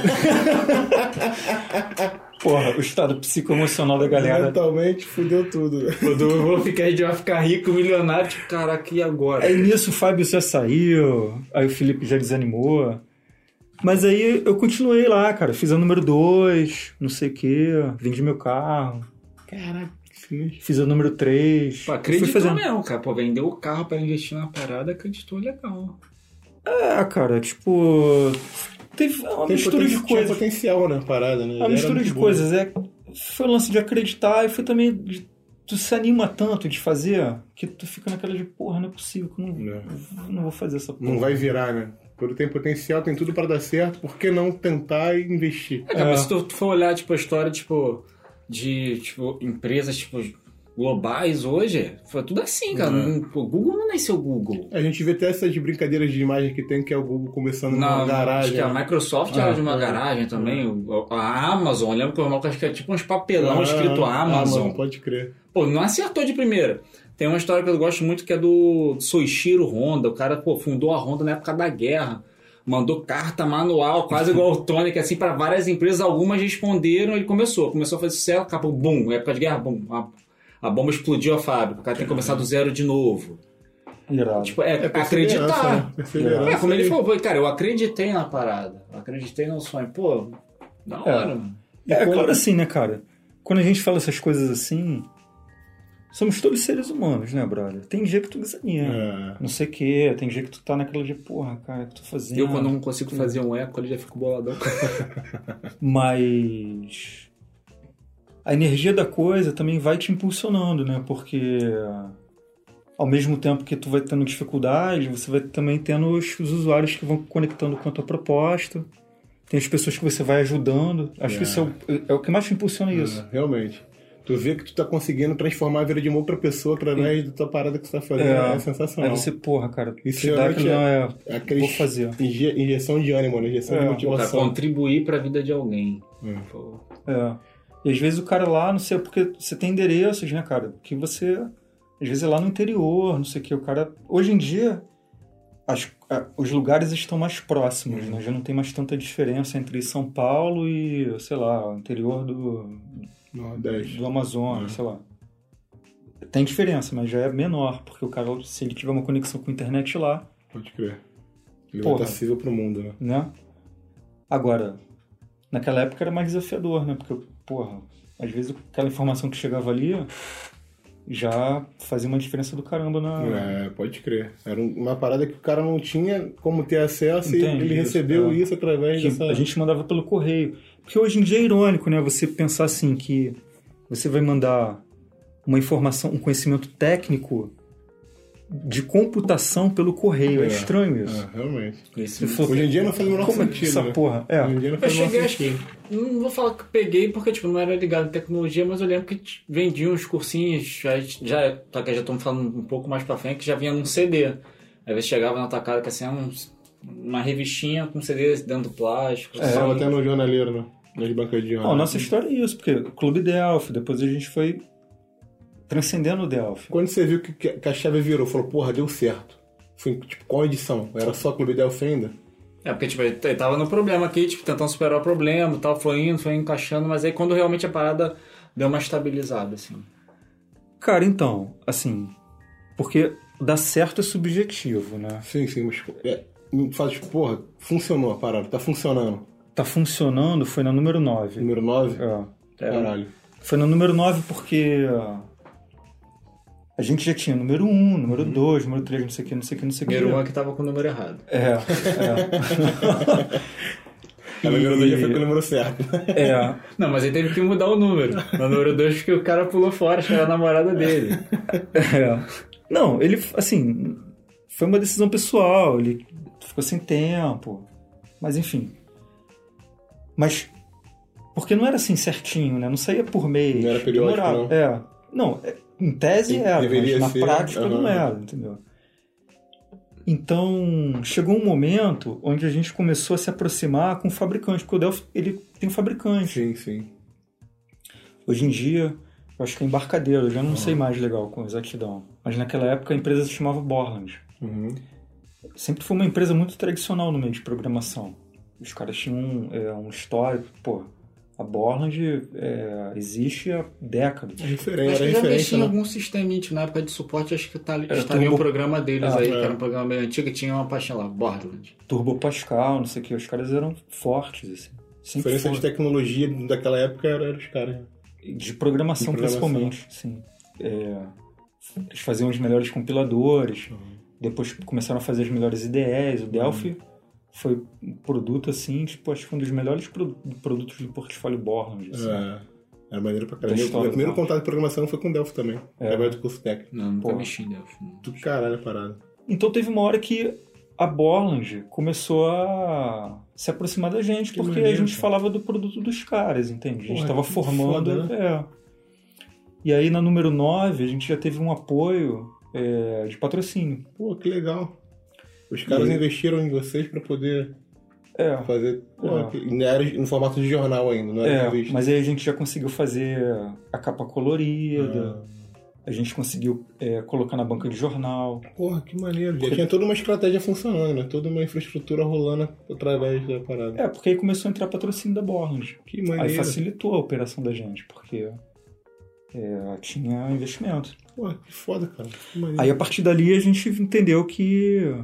Porra, o estado psicoemocional da galera. Mentalmente fudeu tudo. né? Quando eu vou ficar, a gente vai ficar rico, milionário, tipo, caraca, e agora? Aí nisso o Fábio já saiu, aí o Felipe já desanimou. Mas aí eu continuei lá, cara. Fiz a número 2, não sei o quê, vendi meu carro. Caraca. Fiz a número 3. Pô, acreditou mesmo, cara. Pô, vendeu o carro pra investir na parada, acreditou legal. É, cara, tipo. Teve uma Tem mistura de tinha coisas. potencial na parada, né? Uma Era mistura de boa. coisas. É, foi o lance de acreditar e foi também. De, tu se anima tanto de fazer que tu fica naquela de, porra, não é possível que eu não, Não. não vou fazer essa porra. Não vai virar, né? Quando tem potencial, tem tudo pra dar certo, por que não tentar e investir? É, cara, É. mas se tu, tu for olhar, tipo, a história, tipo, de, tipo, empresas, tipo, globais hoje, foi tudo assim, cara. Uhum. Pô, Google não nasceu Google. A gente vê até essas brincadeiras de imagem que tem, que é o Google começando Não, numa garagem. acho que a né? Microsoft Ah, era de uma é. garagem também. o- A Amazon, eu lembro que o irmão acho que é tipo uns papelão Ah, escrito Amazon. pode crer. Pô, não acertou de primeira. Tem uma história que eu gosto muito que é do Soichiro Honda. O cara, pô, fundou a Honda na época da guerra. Mandou carta manual, quase igual o Tonic, assim, para várias empresas. Algumas responderam, ele começou. Começou a fazer sucesso, acabou, bum, época de guerra, bum. A, a bomba explodiu a fábrica. O cara tem que começar do zero de novo. Irado. Tipo, é, É né? acreditar. Perseverança É, como ele e- falou, pô, cara, eu acreditei na parada. Eu acreditei no sonho. Pô, da hora, mano. É, quando- claro assim, né, cara? Quando a gente fala essas coisas assim, somos todos seres humanos, né, brother? Tem dia que tu desanima. É. Não sei o quê, tem dia que tu tá naquela de, porra, cara, o que tô fazendo? Eu, quando não consigo fazer um eco, ele já fico boladão. Mas a energia da coisa também vai te impulsionando, né? Porque ao mesmo tempo que tu vai tendo dificuldade, você vai também tendo os, os usuários que vão conectando com a tua proposta. tem as pessoas que você vai ajudando. Acho que isso é o, é o que mais te impulsiona isso. É, realmente. Tu vê que tu tá conseguindo transformar a vida de uma outra pessoa através da tua parada que tu tá fazendo. É, é sensacional. Aí você, porra, cara, Isso realmente é- não é, Aquele vou fazer. inje- injeção de ânimo, né? Injeção É, de Cara, motivação. contribuir pra vida de alguém. Pô, É. E às vezes o cara lá, não sei, porque você tem endereços, né, cara? Que você. Às vezes é lá no interior, não sei o que. O cara. Hoje em dia, as- os lugares estão mais próximos, né? Já não tem mais tanta diferença entre São Paulo e, sei lá, o interior do, Nordeste. do Amazonas, É. sei lá. Tem diferença, mas já é menor, porque o cara, se ele tiver uma conexão com a internet lá, Pode crer. Ele Porra. vai estar acessível pro mundo, né? né? Agora, naquela época era mais desafiador, né? Porque, porra, às vezes aquela informação que chegava ali já fazia uma diferença do caramba na. É, pode crer. Era um- uma parada que o cara não tinha como ter acesso Entende, e ele isso, recebeu é. isso através que dessa... a gente mandava pelo correio. Porque hoje em dia é irônico, né? Você pensar assim que você vai mandar uma informação, um conhecimento técnico de computação pelo correio. É, É, estranho isso. É, realmente. For- Hoje em dia não faz o menor Como é que sentido, essa né? porra? É. Hoje em dia não Eu faz menor cheguei, acho que. Não vou falar que peguei, porque tipo, não era ligado em tecnologia, mas eu lembro que vendiam uns cursinhos, já, já, já estamos falando um pouco mais pra frente, que já vinha num CD. Aí você chegava na tua casa que assim, era uns- uma revistinha com CD dentro do plástico. É, assim. Tava até no jornaleiro, né? Nas bancas de jornal. Nossa história é isso, porque Clube Delphi, depois a gente foi transcendendo o Delphi. Quando você viu que, que a chave virou, falou, porra, deu certo. Foi, tipo, qual edição? Era só Clube Delphi ainda? É, porque tipo, ele tava no problema aqui, tipo, tentando superar o problema e tal, foi indo, foi encaixando, mas aí quando realmente a parada deu uma estabilizada, assim. Cara, então, assim, porque dar certo é subjetivo, né? Sim, sim, mas é, fala, tipo, porra, funcionou a parada, tá funcionando. Tá funcionando, foi na número 9. Número 9? É. Caralho. Foi no número 9 porque ah, a gente já tinha número 1, número 2, número 3, não sei o que, não sei o que, não sei o que. Primeiro uma que tava com o número errado. É, A número 2 já foi com o número certo. é, é. Não, mas ele teve que mudar o número. No número 2 porque o cara pulou fora, acho que era a namorada dele. É. Não, ele, assim, foi uma decisão pessoal, ele ficou sem tempo, mas enfim. Mas, porque não era assim certinho, né? Não saía por mês. Não era periódico, demorava. não? É. Não, é- em tese era, mas na ser, prática não aham. era, entendeu? Então, chegou um momento onde a gente começou a se aproximar com o fabricante, porque o Delphi, ele tem um fabricante. Sim, sim. Hoje em dia, eu acho que é embarcadeiro, eu já não sei mais legal com exatidão. Mas naquela época a empresa se chamava Borland. Uhum. Sempre foi uma empresa muito tradicional no meio de programação. Os caras tinham é, um histórico. Pô, a Borland é, existe há décadas. É referência, acho que já referência, mexia em né? algum sisteminha, tipo, na época de suporte, acho que tá, estaria turbo- o programa deles Ah, aí, é. que era um programa meio antigo e tinha uma paixão lá, Borderland. Turbo Pascal, não sei o que. Os caras eram fortes, assim. A Sempre diferença de tecnologia daquela época era, era os caras. De programação, De programação. principalmente, sim. É, eles faziam os melhores compiladores, depois começaram a fazer as melhores IDEs. O Delphi foi um produto, assim, tipo, acho que foi um dos melhores pro- produtos do portfólio Borland. Assim. É, era maneiro pra caralho. Meu, meu primeiro contato de programação foi com Delphi também. É. Através do curso técnico. Não, nunca Pô. mexi em Delphi. Do caralho a parada. Então teve uma hora que a Borland começou a se aproximar da gente, Que porque maneiro, a gente cara. falava do produto dos caras, entende? A gente Porra, estava que formando. foda, é. E aí na número 9 a gente já teve um apoio é, de patrocínio. Pô, que legal. Os caras E- investiram em vocês pra poder É. fazer. Pô, É. era no formato de jornal ainda, não era É, revista. mas aí a gente já conseguiu fazer a capa colorida, Ah. a gente conseguiu é, colocar na banca de jornal. Porra, que maneiro. Já tinha toda uma estratégia funcionando, né? Toda uma infraestrutura rolando através da parada. É, porque aí começou a entrar patrocínio da Borland. Que maneiro. Aí facilitou a operação da gente, porque é, tinha investimento. Pô, que foda, cara. Que. Aí a partir dali a gente entendeu que.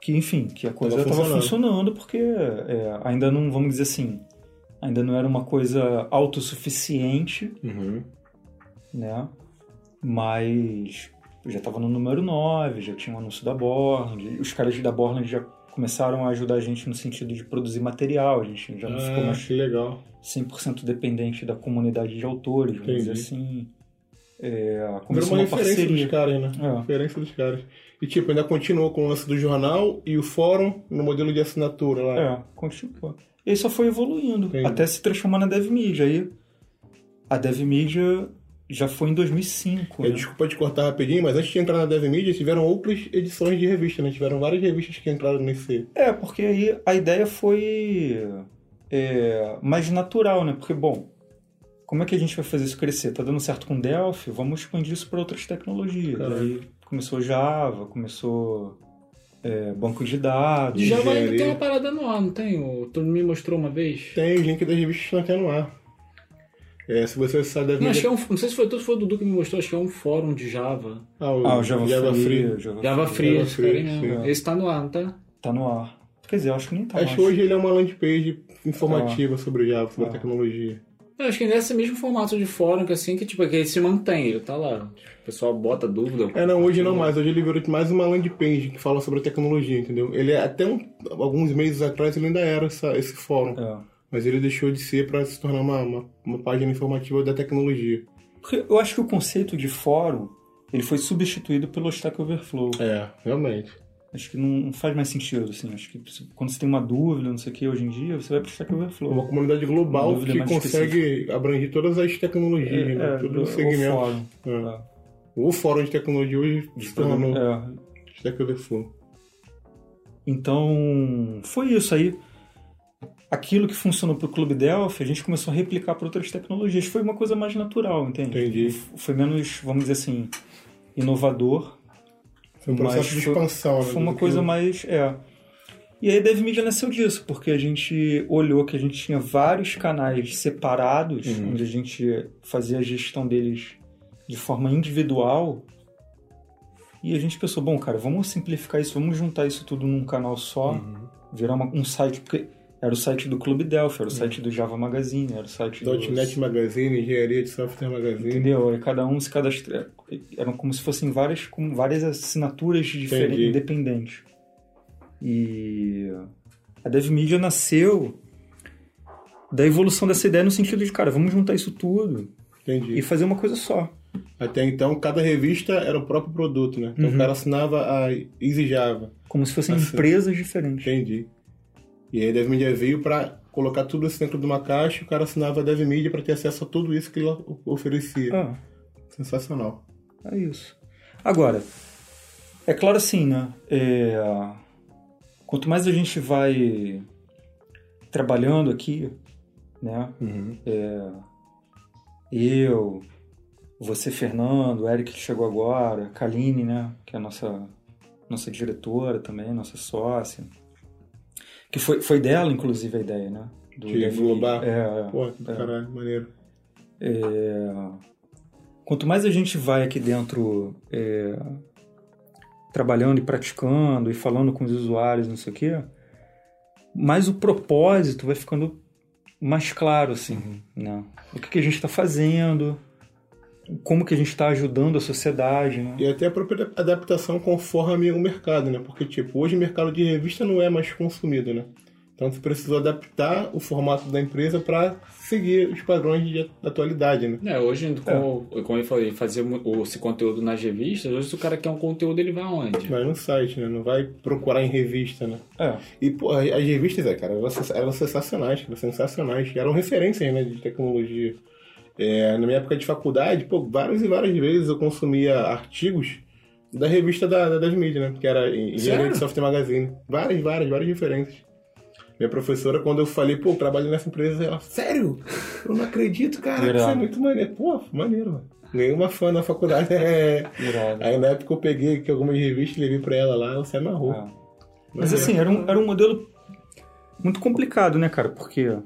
que enfim, que a coisa Tava estava funcionando. funcionando, porque é, ainda não, vamos dizer assim, ainda não era uma coisa autossuficiente, Uhum. né? Mas já estava no número 9, já tinha um anúncio da Borland, os caras da Borland já começaram a ajudar a gente no sentido de produzir material, a gente já não ficou Ah, mais que legal. 100% dependente da comunidade de autores, vamos dizer Entendi. assim. É, começou uma uma parceria. dos caras, né? É. Referência dos caras. E tipo, ainda continuou com o lance do jornal e o fórum no modelo de assinatura lá. É, continua. E só foi evoluindo, Entendi. até se transformar na DevMedia. Aí a DevMedia já foi em 2005. É, né? desculpa te cortar rapidinho, mas antes de entrar na DevMedia, tiveram outras edições de revista, né? Tiveram várias revistas que entraram nesse. É, porque aí a ideia foi é, mais natural, né? Porque, bom, como é que a gente vai fazer isso crescer? Tá dando certo com Delphi? Vamos expandir isso para outras tecnologias. Caralho. Aí começou Java, começou é, banco de dados. Java ainda tem uma parada no ar, não tem? O tu me mostrou uma vez. Tem os links das revistas estão até no ar. É, se você acessar a Não, acho que é um, não sei se foi tu ou foi o Dudu que me mostrou, acho que é um fórum de Java. Ah, o, Ah, o Java, Free. Free. Java, Java Free. Free, Java esse Free. Esse tá no ar, não tá? Tá no ar. Quer dizer, eu acho que nem tá Acho que hoje ele é uma landing page informativa sobre Java, sobre Ah. a tecnologia. Eu acho que nesse mesmo formato de fórum, que assim, que tipo, que ele se mantém, ele tá lá. O pessoal bota dúvida. É, não, hoje não mais. Hoje ele virou mais uma landing page que fala sobre a tecnologia, entendeu? Ele é até um- alguns meses atrás ele ainda era essa- esse fórum. É. Mas ele deixou de ser para se tornar uma, uma, uma página informativa da tecnologia. Porque eu acho que o conceito de fórum ele foi substituído pelo Stack Overflow. É, realmente. Acho que não faz mais sentido, assim. Acho que quando você tem uma dúvida, não sei o que, hoje em dia, você vai pro Stack Overflow. Uma comunidade Uma global dúvida que consegue abranger todas as tecnologias, né? Todo o o segmento. fórum. É. O fórum de tecnologia hoje se tornou É. Stack Overflow. Então, foi isso aí. Aquilo que funcionou pro Clube Delphi, a gente começou a replicar para outras tecnologias. Foi uma coisa mais natural, entende? Entendi. Foi menos, vamos dizer assim, inovador. Foi um processo de expansão, né? Foi uma coisa que- mais. É. E aí a DevMedia nasceu disso, porque a gente olhou que a gente tinha vários canais separados, Uhum. onde a gente fazia a gestão deles de forma individual. E a gente pensou, bom, cara, vamos simplificar isso, vamos juntar isso tudo num canal só, Uhum. virar uma- um site, porque era o site do Clube Delphi, era o site do Java Magazine, era o site do... .NET Magazine, Engenharia de Software Magazine. Entendeu? Aí cada um se cadastra. Eram como se fossem várias, com várias assinaturas diferentes, Entendi. independentes. E a DevMedia nasceu da evolução dessa ideia no sentido de, cara, vamos juntar isso tudo Entendi. e fazer uma coisa só. Até então, cada revista era o próprio produto, né? Então Uhum. o cara assinava a Easy Java. Como se fossem Assim. empresas diferentes. Entendi. E aí a DevMedia veio para colocar tudo isso dentro de uma caixa e o cara assinava a DevMedia para ter acesso a tudo isso que ele oferecia. Ah, Sensacional. é isso. Agora, é claro assim, né? É, quanto mais a gente vai trabalhando aqui, né? eu, você, Fernando, Eric que chegou agora, Kaline, né, que é a nossa, nossa diretora também, nossa sócia, que foi, foi dela, inclusive, a ideia, né? Do De englobar? É, é. Pô, caralho, maneiro. Quanto mais a gente vai aqui dentro é, trabalhando e praticando e falando com os usuários, não sei o quê, mais o propósito vai ficando mais claro, assim, né? O que, que a gente está fazendo, como que a gente está ajudando a sociedade, né? E até a própria adaptação conforme o mercado, né? Porque, tipo, hoje o mercado de revista não é mais consumido, né? Então você precisou adaptar o formato da empresa para seguir os padrões de, da atualidade, né? É, hoje, como, como eu falei, fazer esse conteúdo nas revistas, hoje se o cara quer um conteúdo, ele vai aonde? Vai no site, né? Não vai procurar em revista, né? É, E, pô, as revistas, é, cara, eram, sens- eram sensacionais, eram sensacionais. Eram referências, né, de tecnologia. É, na minha época de faculdade, pô, várias e várias vezes eu consumia artigos da revista da, da das mídias, né? Que era Engenharia de Software Magazine. Várias, várias, várias referências. Minha professora, quando eu falei, pô, eu trabalho nessa empresa, ela, sério? Eu não acredito, cara, isso é muito maneiro. Pô, maneiro, mano. Ganhei uma fã na faculdade. É. Aí na época eu peguei aqui algumas revistas, levei pra ela lá, ela se amarrou. É. Mas assim, era um, era um modelo muito complicado, né, cara? Porque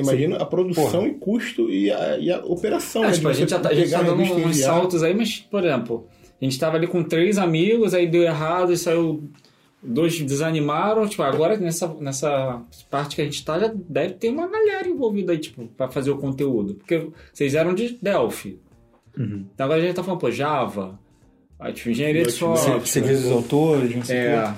Imagina a produção Porra. e custo e a, e a operação. Ah, né, tipo, a gente já tá, a gente tá dando uns enviar. saltos aí, mas, por exemplo, a gente tava ali com três amigos, aí deu errado e saiu. Dois desanimaram, tipo, agora nessa, nessa parte que a gente tá, já deve ter uma galera envolvida aí, tipo, pra fazer o conteúdo. Porque vocês eram de Delphi. Então agora a gente tá falando, pô, Java, aí, tipo, engenharia de .NET, software. você diz os autores, não sei o quê. É,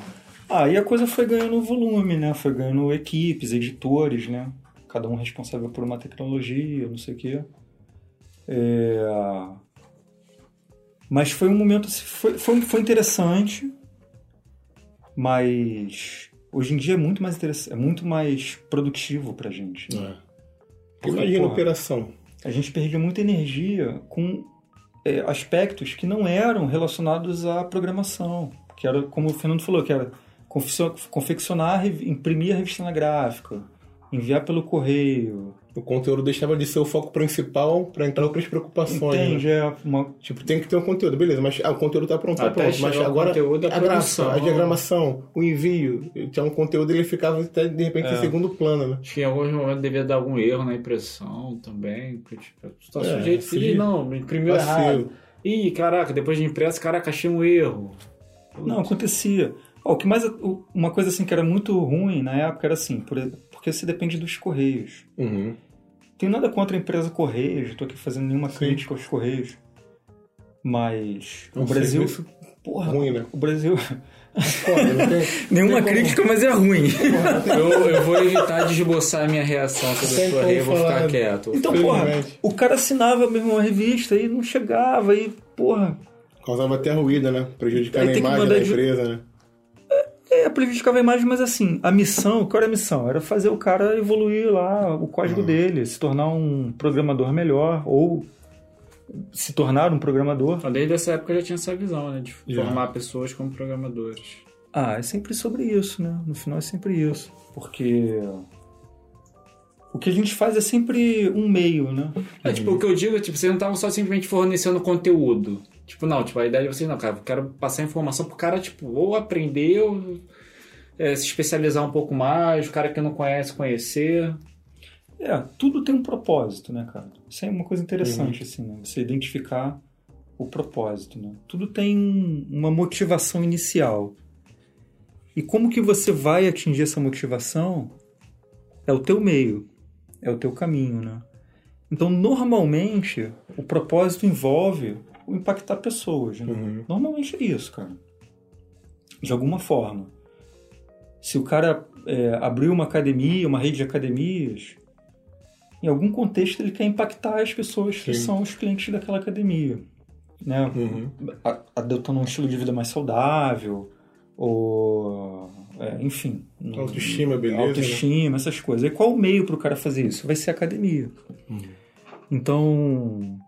Ah, e a coisa foi ganhando volume, né? Foi ganhando equipes, editores, né? Cada um responsável por uma tecnologia, não sei o quê. É... Mas foi um momento, assim, foi, foi, foi interessante, mas hoje em dia é muito mais interessante, é muito mais produtivo pra gente. É. Porque, Imagina a operação. a gente perdia muita energia com é, aspectos que não eram relacionados à programação. Que era, como o Fernando falou, que era confeccio- confeccionar, imprimir a revista na gráfica, enviar pelo correio. O conteúdo deixava de ser o foco principal pra entrar outras preocupações. né? Entende? É uma, Tipo, tem que ter um conteúdo, beleza, mas ah, o conteúdo tá pronto, tá Até pronto. Mas agora conteúdo, a a graça, a diagramação, o envio, tinha um conteúdo ele ficava até, de repente É. em segundo plano, né? Acho que em alguns momentos devia dar algum erro na impressão também. Porque, tipo, tu tá É, sujeito. não, imprimiu errado. Ih, caraca, depois de impresso, caraca, achei um erro. Não, acontecia. Ó, o que mais uma coisa assim que era muito ruim na época era assim, por- porque você depende dos correios. Uhum. Tenho nada contra a empresa Correios, estou aqui fazendo nenhuma Sim. crítica aos Correios. Mas É um o Brasil, serviço porra, ruim, né? o Brasil não tem, nenhuma Tem como. crítica, mas é ruim. porra, não Eu, eu vou evitar de esboçar a minha reação sobre Sem a sua rei, eu vou ficar falar. quieto. Então, porra, o cara assinava mesmo uma revista e não chegava e, porra, Causava até ruído, né? Prejudicando Aí a imagem da de- empresa, né? É, prejudicava a imagem, mas assim, a missão, qual era a missão? Era fazer o cara evoluir lá o código Uhum. dele, se tornar um programador melhor ou se tornar um programador. Então, Desde essa época já tinha essa visão, né? De Já. formar pessoas como programadores. Ah, é sempre sobre isso, né? No final é sempre isso. Porque o que a gente faz é sempre um meio, né? É, tipo, o que eu digo tipo, vocês não estavam só simplesmente fornecendo conteúdo. Tipo, não, tipo, a ideia de vocês, não, cara, eu quero passar informação pro cara, tipo, ou aprender, ou é, se especializar um pouco mais, o cara que não conhece, conhecer. É, tudo tem um propósito, né, cara? Isso é uma coisa interessante, assim, né? Você identificar o propósito, né? Tudo tem um- uma motivação inicial. E como que você vai atingir essa motivação é o teu meio, é o teu caminho, né? Então, normalmente, o propósito envolve impactar pessoas, né? Uhum. Normalmente é isso, cara. De alguma forma. Se o cara é, abriu uma academia, uma rede de academias, em algum contexto ele quer impactar as pessoas que Sim. são os clientes daquela academia. Né? Uhum. Adotando um estilo de vida mais saudável, ou. é, enfim. Autoestima, beleza, né? Autoestima, essas coisas. E qual o meio para o cara fazer isso? Vai ser a academia. Uhum. Então,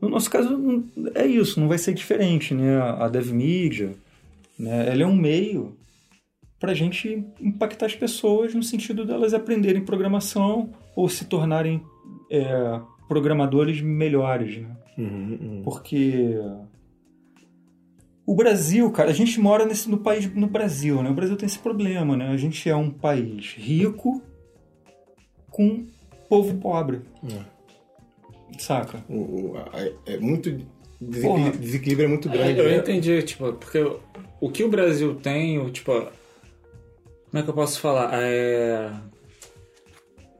no nosso caso, é isso, não vai ser diferente, né? A DevMedia, né? Ela é um meio para a gente impactar as pessoas no sentido delas aprenderem programação ou se tornarem é, programadores melhores, né? Uhum, uhum. Porque o Brasil, cara, a gente mora nesse, no país no Brasil, né? O Brasil tem esse problema, né? A gente é um país rico com povo pobre, saca? O- o- a- é muito. Porra. Desequilíbrio é muito grande. eu né? entendi, tipo, porque o, que o Brasil tem, o, tipo, como é que eu posso falar? É...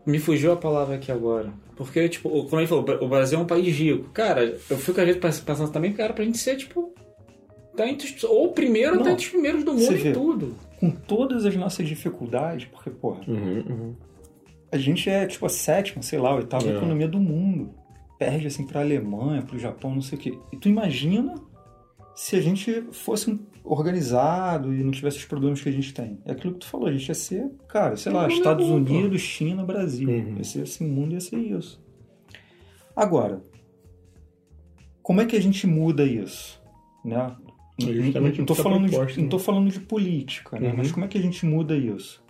Me fugiu a palavra aqui agora. Porque, tipo, o- como ele falou, o Brasil é um país rico. Cara, eu fico às vezes pens- pensando também, cara, pra gente ser, tipo, tá entre os, ou o primeiro, Não. tá entre os primeiros do mundo em tudo. Com todas as nossas dificuldades, porque, porra, Uhum, uhum. a gente é tipo a sétima, sei lá, a oitava É. economia do mundo. Perde assim pra Alemanha, pro Japão, não sei o quê. E tu imagina se a gente fosse um organizado e não tivesse os problemas que a gente tem. É aquilo que tu falou, a gente ia ser, cara, sei lá, mundo Estados pô. Unidos, China, Brasil. Uhum. Ia ser assim, o mundo ia ser isso. Agora, como é que a gente muda isso? Né? É não, tô essa falando de, não né? tô falando de política, né? Uhum. mas como é que a gente muda isso?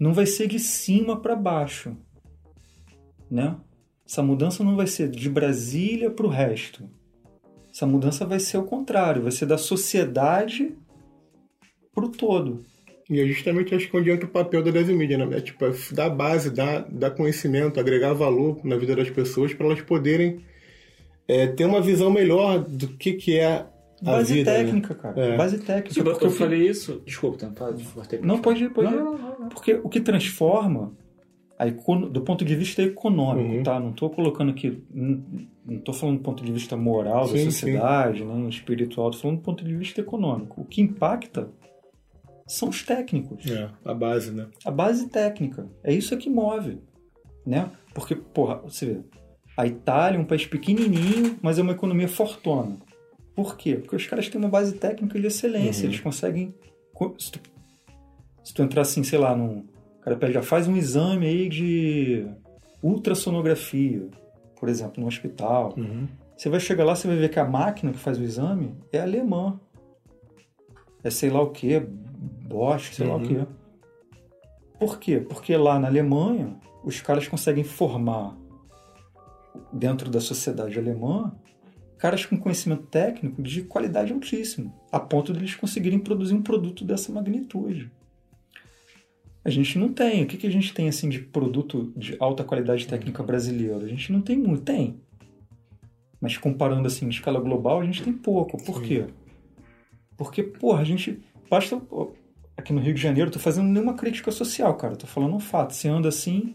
Não vai ser de cima para baixo, né? Essa mudança não vai ser de Brasília para o resto. Essa mudança vai ser o contrário, vai ser da sociedade pro todo. E é justamente acho que onde entra o papel da Dev Media, né? É tipo, é dar base, dar, dar conhecimento, agregar valor na vida das pessoas para elas poderem é, ter uma visão melhor do que, que é a Base vida. né? técnica, cara. É. Base técnica. Tipo, porque eu o que- falei isso. Desculpa, tá? Não, pode ir, pode Não, ir. não, não, não. Porque o que transforma, do ponto de vista econômico, Uhum. tá? Não estou colocando aqui, não estou falando do ponto de vista moral Sim, da sociedade, nem espiritual, estou falando do ponto de vista econômico. O que impacta são os técnicos, É, a base, né? a base técnica. É isso que move, né? Porque, porra, você vê, A Itália é um país pequenininho, mas é uma economia fortuna. Por quê? Porque os caras têm uma base técnica de excelência. Uhum. Eles conseguem. Se tu, se tu entrar assim, sei lá, num. O cara pede, já faz um exame aí de ultrassonografia, por exemplo, no hospital. Uhum. Você vai chegar lá, você vai ver que a máquina que faz o exame é alemã. É sei lá o que, Bosch, sei lá o Uhum. que. Por quê? Porque lá na Alemanha, os caras conseguem formar, dentro da sociedade alemã, caras com conhecimento técnico de qualidade altíssima, a ponto de eles conseguirem produzir um produto dessa magnitude. A gente não tem. O que, que a gente tem assim de produto de alta qualidade técnica brasileiro? A gente não tem muito. Tem. Mas comparando assim em escala global, a gente tem pouco. Por Sim. quê? Porque, porra, a gente. Basta. Aqui no Rio de Janeiro, eu tô fazendo nenhuma crítica social, cara. Tô falando um fato. Você anda assim.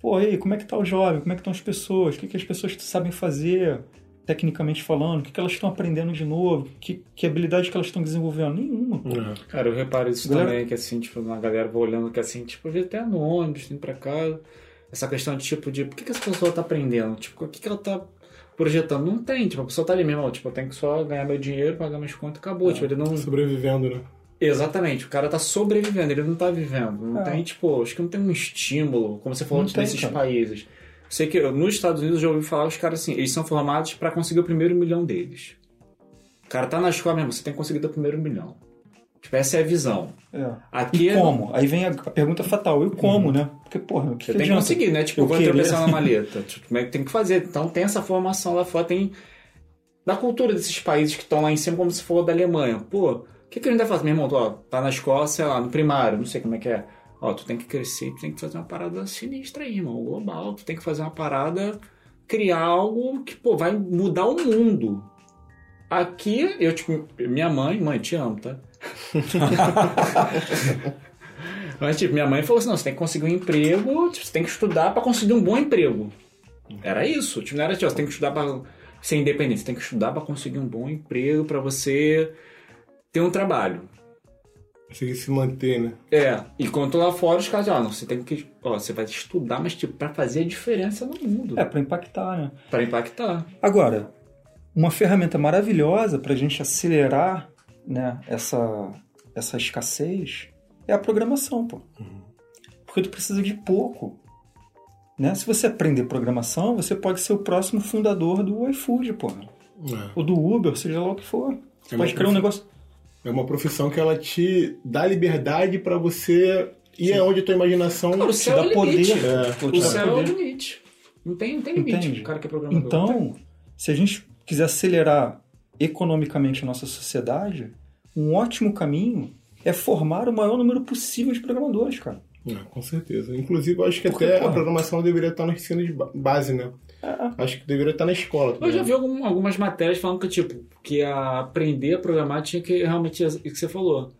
Pô, e aí, como é que tá o jovem? Como é que estão as pessoas? O que, que as pessoas sabem fazer, tecnicamente falando? O que, que elas estão aprendendo de novo? Que, que habilidade que elas estão desenvolvendo? Nenhuma. pô. É. Cara, eu reparo isso Galera- também, que assim, tipo, a galera vai olhando que assim, tipo, eu vi até no ônibus, indo pra casa, essa questão de tipo, de por que, que essa pessoa tá aprendendo? Tipo, o que, que ela tá projetando? Não tem, tipo, a pessoa tá ali mesmo, tipo, eu tenho que só ganhar meu dinheiro, pagar minhas contas, acabou. Tipo, ele não. Sobrevivendo, né? Exatamente, o cara tá sobrevivendo, ele não tá vivendo. Não É. tem, tipo, acho que não tem um estímulo, como você falou Não tem, nesses cara. Sei que eu- nos Estados Unidos eu já ouvi falar os caras assim, eles são formados pra conseguir o primeiro milhão deles. O cara tá na escola mesmo, você tem que conseguir o primeiro milhão. Tipo, essa é a visão. É. Aqui E é- como? Aí vem a, pergunta fatal. E como, né? Porque, porra, o que, Você que tem que conseguir, né? Tipo, Eu eu vou queria. tropeçar na maleta. Tipo, como é que tem que fazer? Então tem essa formação lá fora, tem da cultura desses países que estão lá em cima, como se for da Alemanha. Pô, o que, que a gente vai fazer? Meu irmão, ó, tá na escola, sei lá, no primário, não sei como é que é. Ó, tu tem que crescer, tu tem que fazer uma parada sinistra aí, irmão, global. Tu tem que fazer uma parada, criar algo que, pô, vai mudar o mundo. Aqui, eu, tipo, minha mãe, mãe, te amo, tá? Mas, tipo, minha mãe falou assim: não, você tem que conseguir um emprego, tipo, você tem que estudar pra conseguir um bom emprego. Era isso. Tipo, não era tipo, você tem que estudar pra ser independente, você tem que estudar pra conseguir um bom emprego, pra você ter um trabalho. Conseguir se manter, né? É, enquanto lá fora os caras, ó, não, você tem que. Ó, você vai estudar, mas tipo, pra fazer a diferença no mundo. É, pra impactar, né? Pra impactar. Agora, uma ferramenta maravilhosa para a gente acelerar né, essa, essa escassez é a programação, pô. Porque tu precisa de pouco. Né? Se você aprender programação, você pode ser o próximo fundador do iFood, pô. É. Ou do Uber, seja lá o que for. Você É pode criar um negócio. É uma profissão que ela te dá liberdade pra você ir aonde a tua imaginação Cara, o te dá é o poder. É. O céu é o poder. limite. Não tem, não tem limite. Entende? O cara que é programador. Então, se a gente quiser acelerar economicamente a nossa sociedade, um ótimo caminho é formar o maior número possível de programadores, cara. É, com certeza. Inclusive, eu acho que Porque, até porra. a programação deveria estar no ensino de ba- base, né? É. Acho que deveria estar na escola. Eu já vi algum- algumas matérias falando que, tipo, que a aprender a programar tinha que realmente, o que você falou.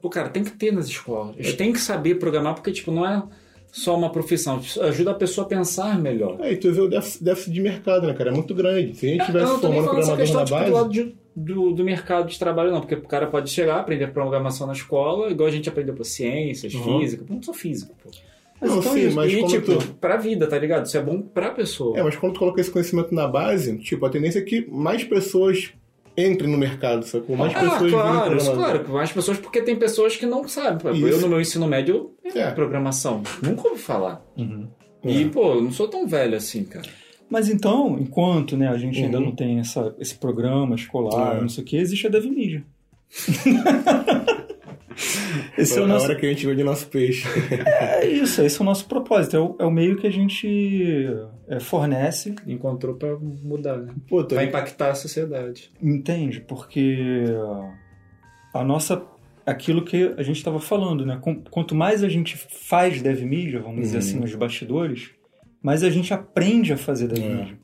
Pô, cara, tem que ter nas escolas. Eles têm que saber programar, porque, tipo, não é só uma profissão. Ajuda a pessoa a pensar melhor. É, e tu vê o déficit, de mercado, né, cara? É muito grande. Se a gente tivesse eu não formando programador questão, na tipo, base. do lado de- do, do mercado de trabalho, não. Porque o cara pode chegar, aprender programação na escola, igual a gente aprendeu por ciências, Uhum. física. Eu não sou físico, pô. Não, então sim, isso. mas e, tipo, tu... pra vida, tá ligado? Isso é bom pra pessoa. É, mas quando tu coloca esse conhecimento na base, tipo, a tendência é que mais pessoas entrem no mercado, sacou? Mais ah, pessoas claro, isso, claro. Mais pessoas, porque tem pessoas que não sabem. Pô, Eu, Isso. no meu ensino médio, É. programação. Nunca ouvi falar. Uhum. E, É. pô, eu não sou tão velho assim, cara. Mas então, enquanto né, a gente ainda Uhum. não tem essa, esse programa escolar, É. não sei o que, existe a DevMedia. esse é o nosso. hora que a gente vende nosso peixe. É isso, esse é o nosso propósito. É o, é o meio que a gente é, fornece, Encontrou pra mudar, né? Pô, tô Vai impactar a sociedade. entende? Porque a nossa. Aquilo que a gente estava falando, né? Quanto mais a gente faz DevMedia, vamos dizer Uhum. assim, nos bastidores, mais a gente aprende a fazer DevMedia.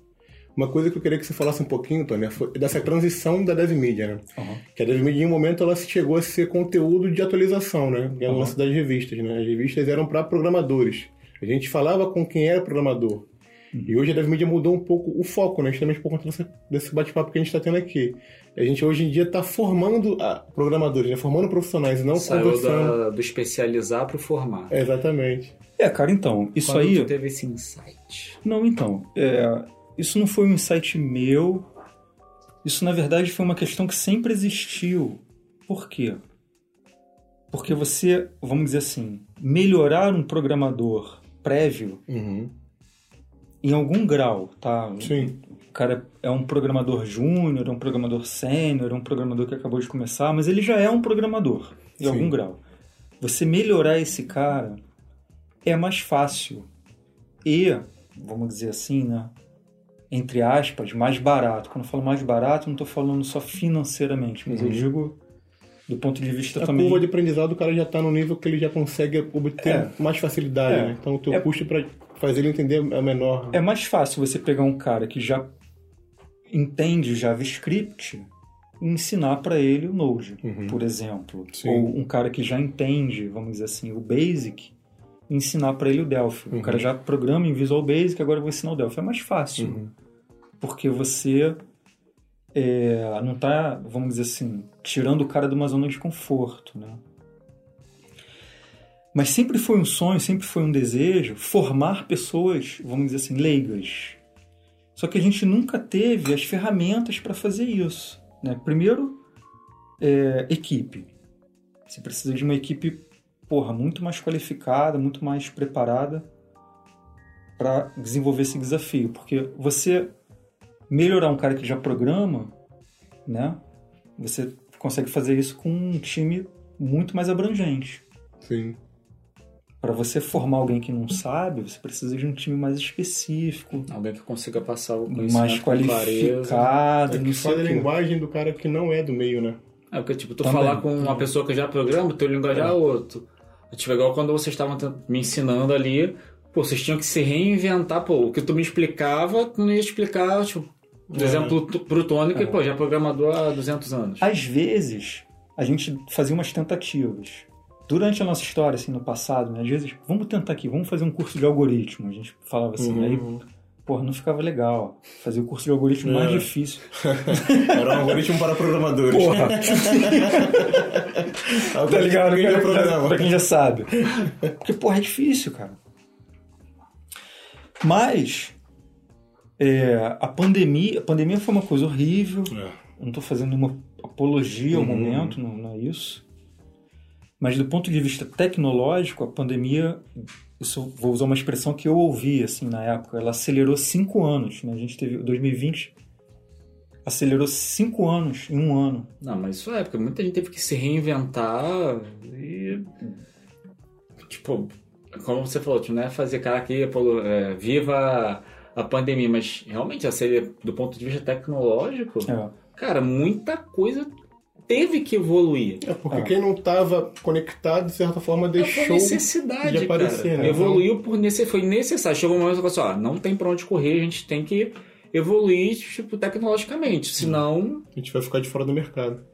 Uma coisa que eu queria que você falasse um pouquinho, Tony, foi dessa transição da DevMedia, né? Uhum. Que a DevMedia, em um momento, ela chegou a ser conteúdo de atualização, né? Que é o Uhum. lance das revistas, né? As revistas eram para programadores. A gente falava com quem era programador. E hoje a DevMedia mudou um pouco o foco, né? Justamente por conta desse, desse bate-papo que a gente está tendo aqui. A gente hoje em dia está formando ah, programadores, né? Formando profissionais, não Saiu conversando. da- do especializar pro formar. É, exatamente. É, cara, então, isso Quando aí. tu teve esse insight. Não, então, é, isso não foi um insight meu. Isso, na verdade, foi uma questão que sempre existiu. Por quê? Porque você, vamos dizer assim, melhorar um programador prévio Uhum. em algum grau, tá? Sim. O cara é um programador júnior, é um programador sênior, é um programador que acabou de começar, mas ele já é um programador, em Sim. algum grau. Você melhorar esse cara é mais fácil. E, vamos dizer assim, né? Entre aspas, mais barato. Quando eu falo mais barato, não estou falando só financeiramente, mas eu Uhum. digo do ponto de vista A também. curva de aprendizado, o cara já está no nível que ele já consegue obter É. mais facilidade, É. né? Então o teu É. custo para fazer ele entender é menor. É mais fácil você pegar um cara que já entende JavaScript e ensinar para ele o Node, Uhum. por exemplo. Sim. Ou um cara que já entende, vamos dizer assim, o Basic ensinar para ele o Delphi. Uhum. O cara já programa em Visual Basic, agora eu vou ensinar o Delphi. É mais fácil, Uhum. porque você é, não está, vamos dizer assim, tirando o cara de uma zona de conforto, né? Mas sempre foi um sonho, sempre foi um desejo formar pessoas, vamos dizer assim, leigas. Só que a gente nunca teve as ferramentas para fazer isso. Né? Primeiro, é, equipe. Você precisa de uma equipe, porra, muito mais qualificada, muito mais preparada para desenvolver esse desafio. Porque você melhorar um cara que já programa, né? Você consegue fazer isso com um time muito mais abrangente. Sim. Para você formar alguém que não sabe, você precisa de um time mais específico, Alguém que consiga passar o conhecimento mais clareza. qualificado, É que fala a linguagem do cara que não é do meio, né? É porque, tipo, tu Também. falar com uma pessoa que já programa, teu linguajar é outro. É, Tipo, igual quando vocês estavam me ensinando ali, pô, vocês tinham que se reinventar, pô, o que tu me explicava, tu não ia explicar, tipo, por É. exemplo, pro Tony, que, pô, já é programador há 200 anos. Às vezes, a gente fazia umas tentativas. Durante a nossa história, assim, no passado, né? Às vezes, vamos tentar aqui, vamos fazer um curso de algoritmo. A gente falava assim, Uhum. aí, porra, não ficava legal. Fazer o curso de algoritmo mais É. difícil. Era um algoritmo para programadores. Porra, tá ligado? pra quem já Pra, quem já sabe. Porque, porra, é difícil, cara. Mas, é, a pandemia, a pandemia foi uma coisa horrível. É. Não estou fazendo uma apologia ao Uhum. momento, não, não é isso. Mas do ponto de vista tecnológico, a pandemia, isso vou usar uma expressão que eu ouvi assim na época, ela acelerou cinco anos. Né? A gente teve 2020 acelerou cinco anos em um ano. Não, mas isso é, porque muita gente teve que se reinventar e. Tipo, como você falou, tipo, não é fazer cara aqui, pô, é, viva a pandemia, mas realmente, assim, do ponto de vista tecnológico, É. cara, muita coisa teve que evoluir. É, porque Ah. quem não estava conectado, de certa forma, É por deixou. necessidade, de aparecer, cara. né? Evoluiu por necessidade. Foi necessário. Chegou um momento que eu falei assim, ó, não tem pra onde correr, a gente tem que evoluir, tipo, tecnologicamente. Senão, A gente vai ficar de fora do mercado.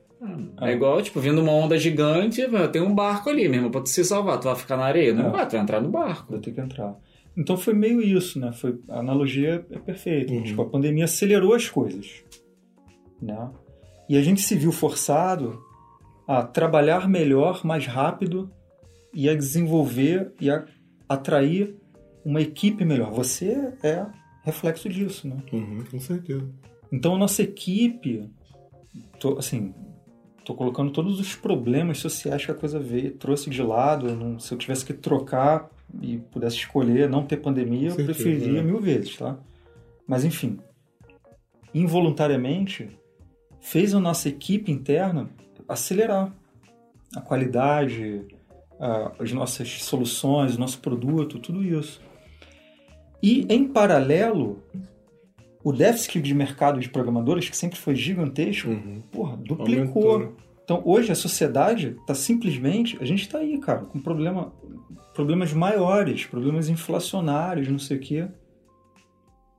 Ah. é igual, tipo, vindo uma onda gigante, tem um barco ali mesmo, pra tu se salvar. Tu vai ficar na areia? Não É. vai, tu vai entrar no barco. Vai ter que entrar. Então foi meio isso, né? Foi, a analogia é perfeita. Uhum. Tipo, a pandemia acelerou as coisas. Né? E a gente se viu forçado a trabalhar melhor, mais rápido e a desenvolver e a atrair uma equipe melhor. Você é reflexo disso, né? Uhum, com certeza. Então a nossa equipe, tô, assim, tô colocando todos os problemas sociais que a coisa veio, trouxe de lado. não- se eu tivesse que trocar e pudesse escolher não ter pandemia, eu certeza, preferiria é. mil vezes, tá? Mas enfim, involuntariamente fez a nossa equipe interna acelerar a qualidade, as nossas soluções, o nosso produto, tudo isso. E em paralelo, o déficit de mercado de programadores, que sempre foi gigantesco, Uhum. porra, duplicou. Aumentou, né? Então hoje a sociedade está simplesmente. A gente está aí, cara, com problema, problemas maiores, problemas inflacionários, não sei o quê.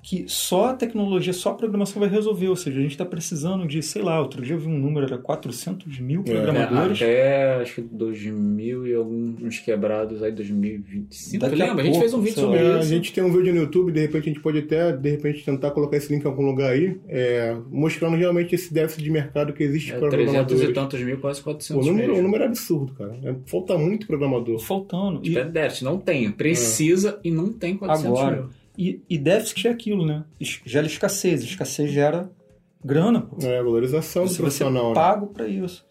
Que só a tecnologia, só a programação vai resolver. Ou seja, a gente está precisando de, sei lá, outro dia eu vi um número, era 400 mil programadores. É, até acho que 2000 e alguns quebrados aí, 2025. Daqui a Lembra? A gente pouco, fez um vídeo sobre É, a isso. gente tem um vídeo no YouTube, de repente a gente pode até, de repente, tentar colocar esse link em algum lugar aí, é, mostrando realmente esse déficit de mercado que existe É, para 300 programadores. e tantos mil, quase O 400 número, mil. o número é absurdo, cara. É, falta muito programador. Faltando. E, Tipo, é déficit, não tem. Precisa e não tem 400 Agora, mil. E, e déficit é aquilo, né? Gera escassez. Escassez gera grana, pô. É, valorização Você ser profissional. né? pago para isso.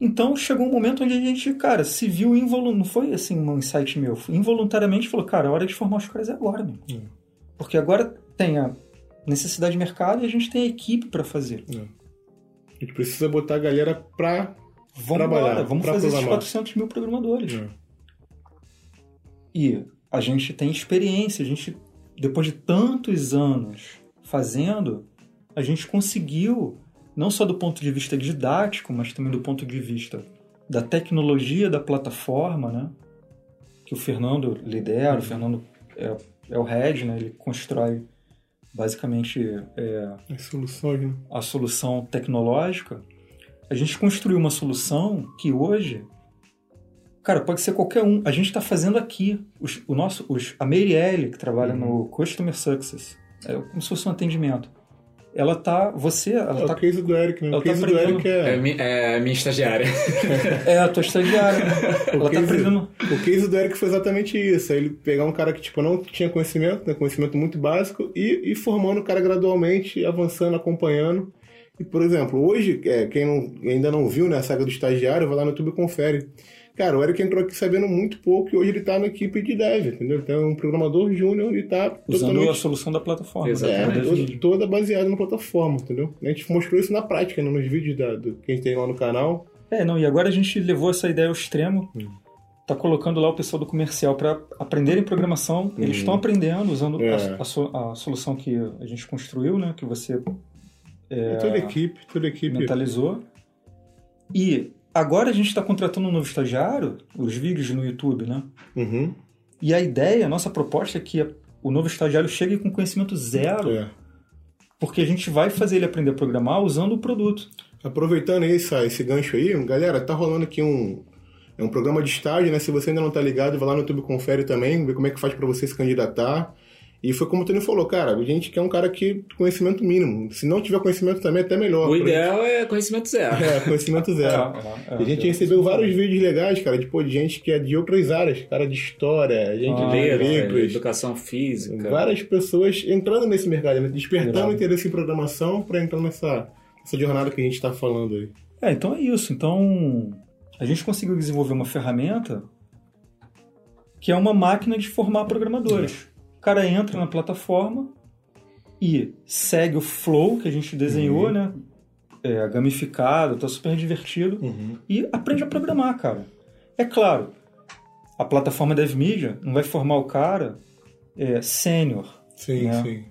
Então chegou um momento onde a gente, cara, se viu involuntariamente. Não foi assim um insight meu. Involuntariamente falou, cara, a hora de formar os caras é agora. Hum. Porque agora tem a necessidade de mercado e a gente tem a equipe para fazer. A gente precisa botar a galera pra. Vamos Trabalhar, embora, vamos pra fazer esses programar. 400 mil programadores. É. E a gente tem experiência, a gente, depois de tantos anos fazendo, a gente conseguiu, não só do ponto de vista didático, mas também do ponto de vista da tecnologia da plataforma, né? Que o Fernando lidera, o Fernando é, é o head, né? Ele constrói basicamente é, As soluções, né? a solução tecnológica, a gente construiu uma solução que hoje, cara, pode ser qualquer um. A gente está fazendo aqui. Os, o nosso, os, a Meirelle, que trabalha no Customer Success, é como se fosse um atendimento. Ela tá. Você. Ela É o tá, case do Eric, né? ela O tá case do aprendendo- Eric É, é. mi- é a minha estagiária. é a tua estagiária. né? Ela tá case- aprendendo. O case do Eric foi exatamente isso. Ele pegar um cara que tipo, não tinha conhecimento, né? conhecimento muito básico, e, e formando o cara gradualmente, avançando, acompanhando. E, por exemplo, hoje, é, quem não- ainda não viu né, a saga do estagiário, vai lá no YouTube e confere. Cara, o Eric entrou aqui sabendo muito pouco e hoje ele tá na equipe de dev, entendeu? Então é um programador júnior e tá Usando a totalmente solução da plataforma. Exatamente. da é, toda baseada na plataforma, entendeu? A gente mostrou isso na prática, né, nos vídeos da, do, que a gente tem lá no canal. É, não, e agora a gente levou essa ideia ao extremo. Hum. Tá colocando lá o pessoal do comercial para aprenderem programação. Eles estão aprendendo usando É. a, a a solução que a gente construiu, né? Que você É, toda a equipe, toda a equipe. mentalizou. E agora a gente está contratando um novo estagiário, os vídeos no YouTube, né? Uhum. E a ideia, a nossa proposta é que o novo estagiário chegue com conhecimento zero, É. porque a gente vai fazer ele aprender a programar usando o produto. Aproveitando esse, esse gancho aí, galera, tá rolando aqui um, é um programa de estágio, né? Se você ainda não tá ligado, vai lá no YouTube confere também, vê como é que faz para você se candidatar. E foi como o Tony falou, cara, a gente quer um cara que conhecimento mínimo. Se não tiver conhecimento também, até melhor. O Pra- ideal é conhecimento zero. É, conhecimento zero. É, é, E a gente é. recebeu vários vídeos legais, cara, de, pô, de gente que é de outras áreas, cara de história, gente Ah, de Letras, letras, educação física. várias pessoas entrando nesse mercado, né? despertando Irado. interesse em programação para entrar nessa, nessa jornada que a gente tá falando aí. É, então é isso. Então, a gente conseguiu desenvolver uma ferramenta que é uma máquina de formar programadores. O cara entra na plataforma e segue o flow que a gente desenhou, né? É, gamificado, tá super divertido. E aprende a programar, cara. É claro, a plataforma DevMedia não vai formar o cara é, sênior, Sim, né? sim.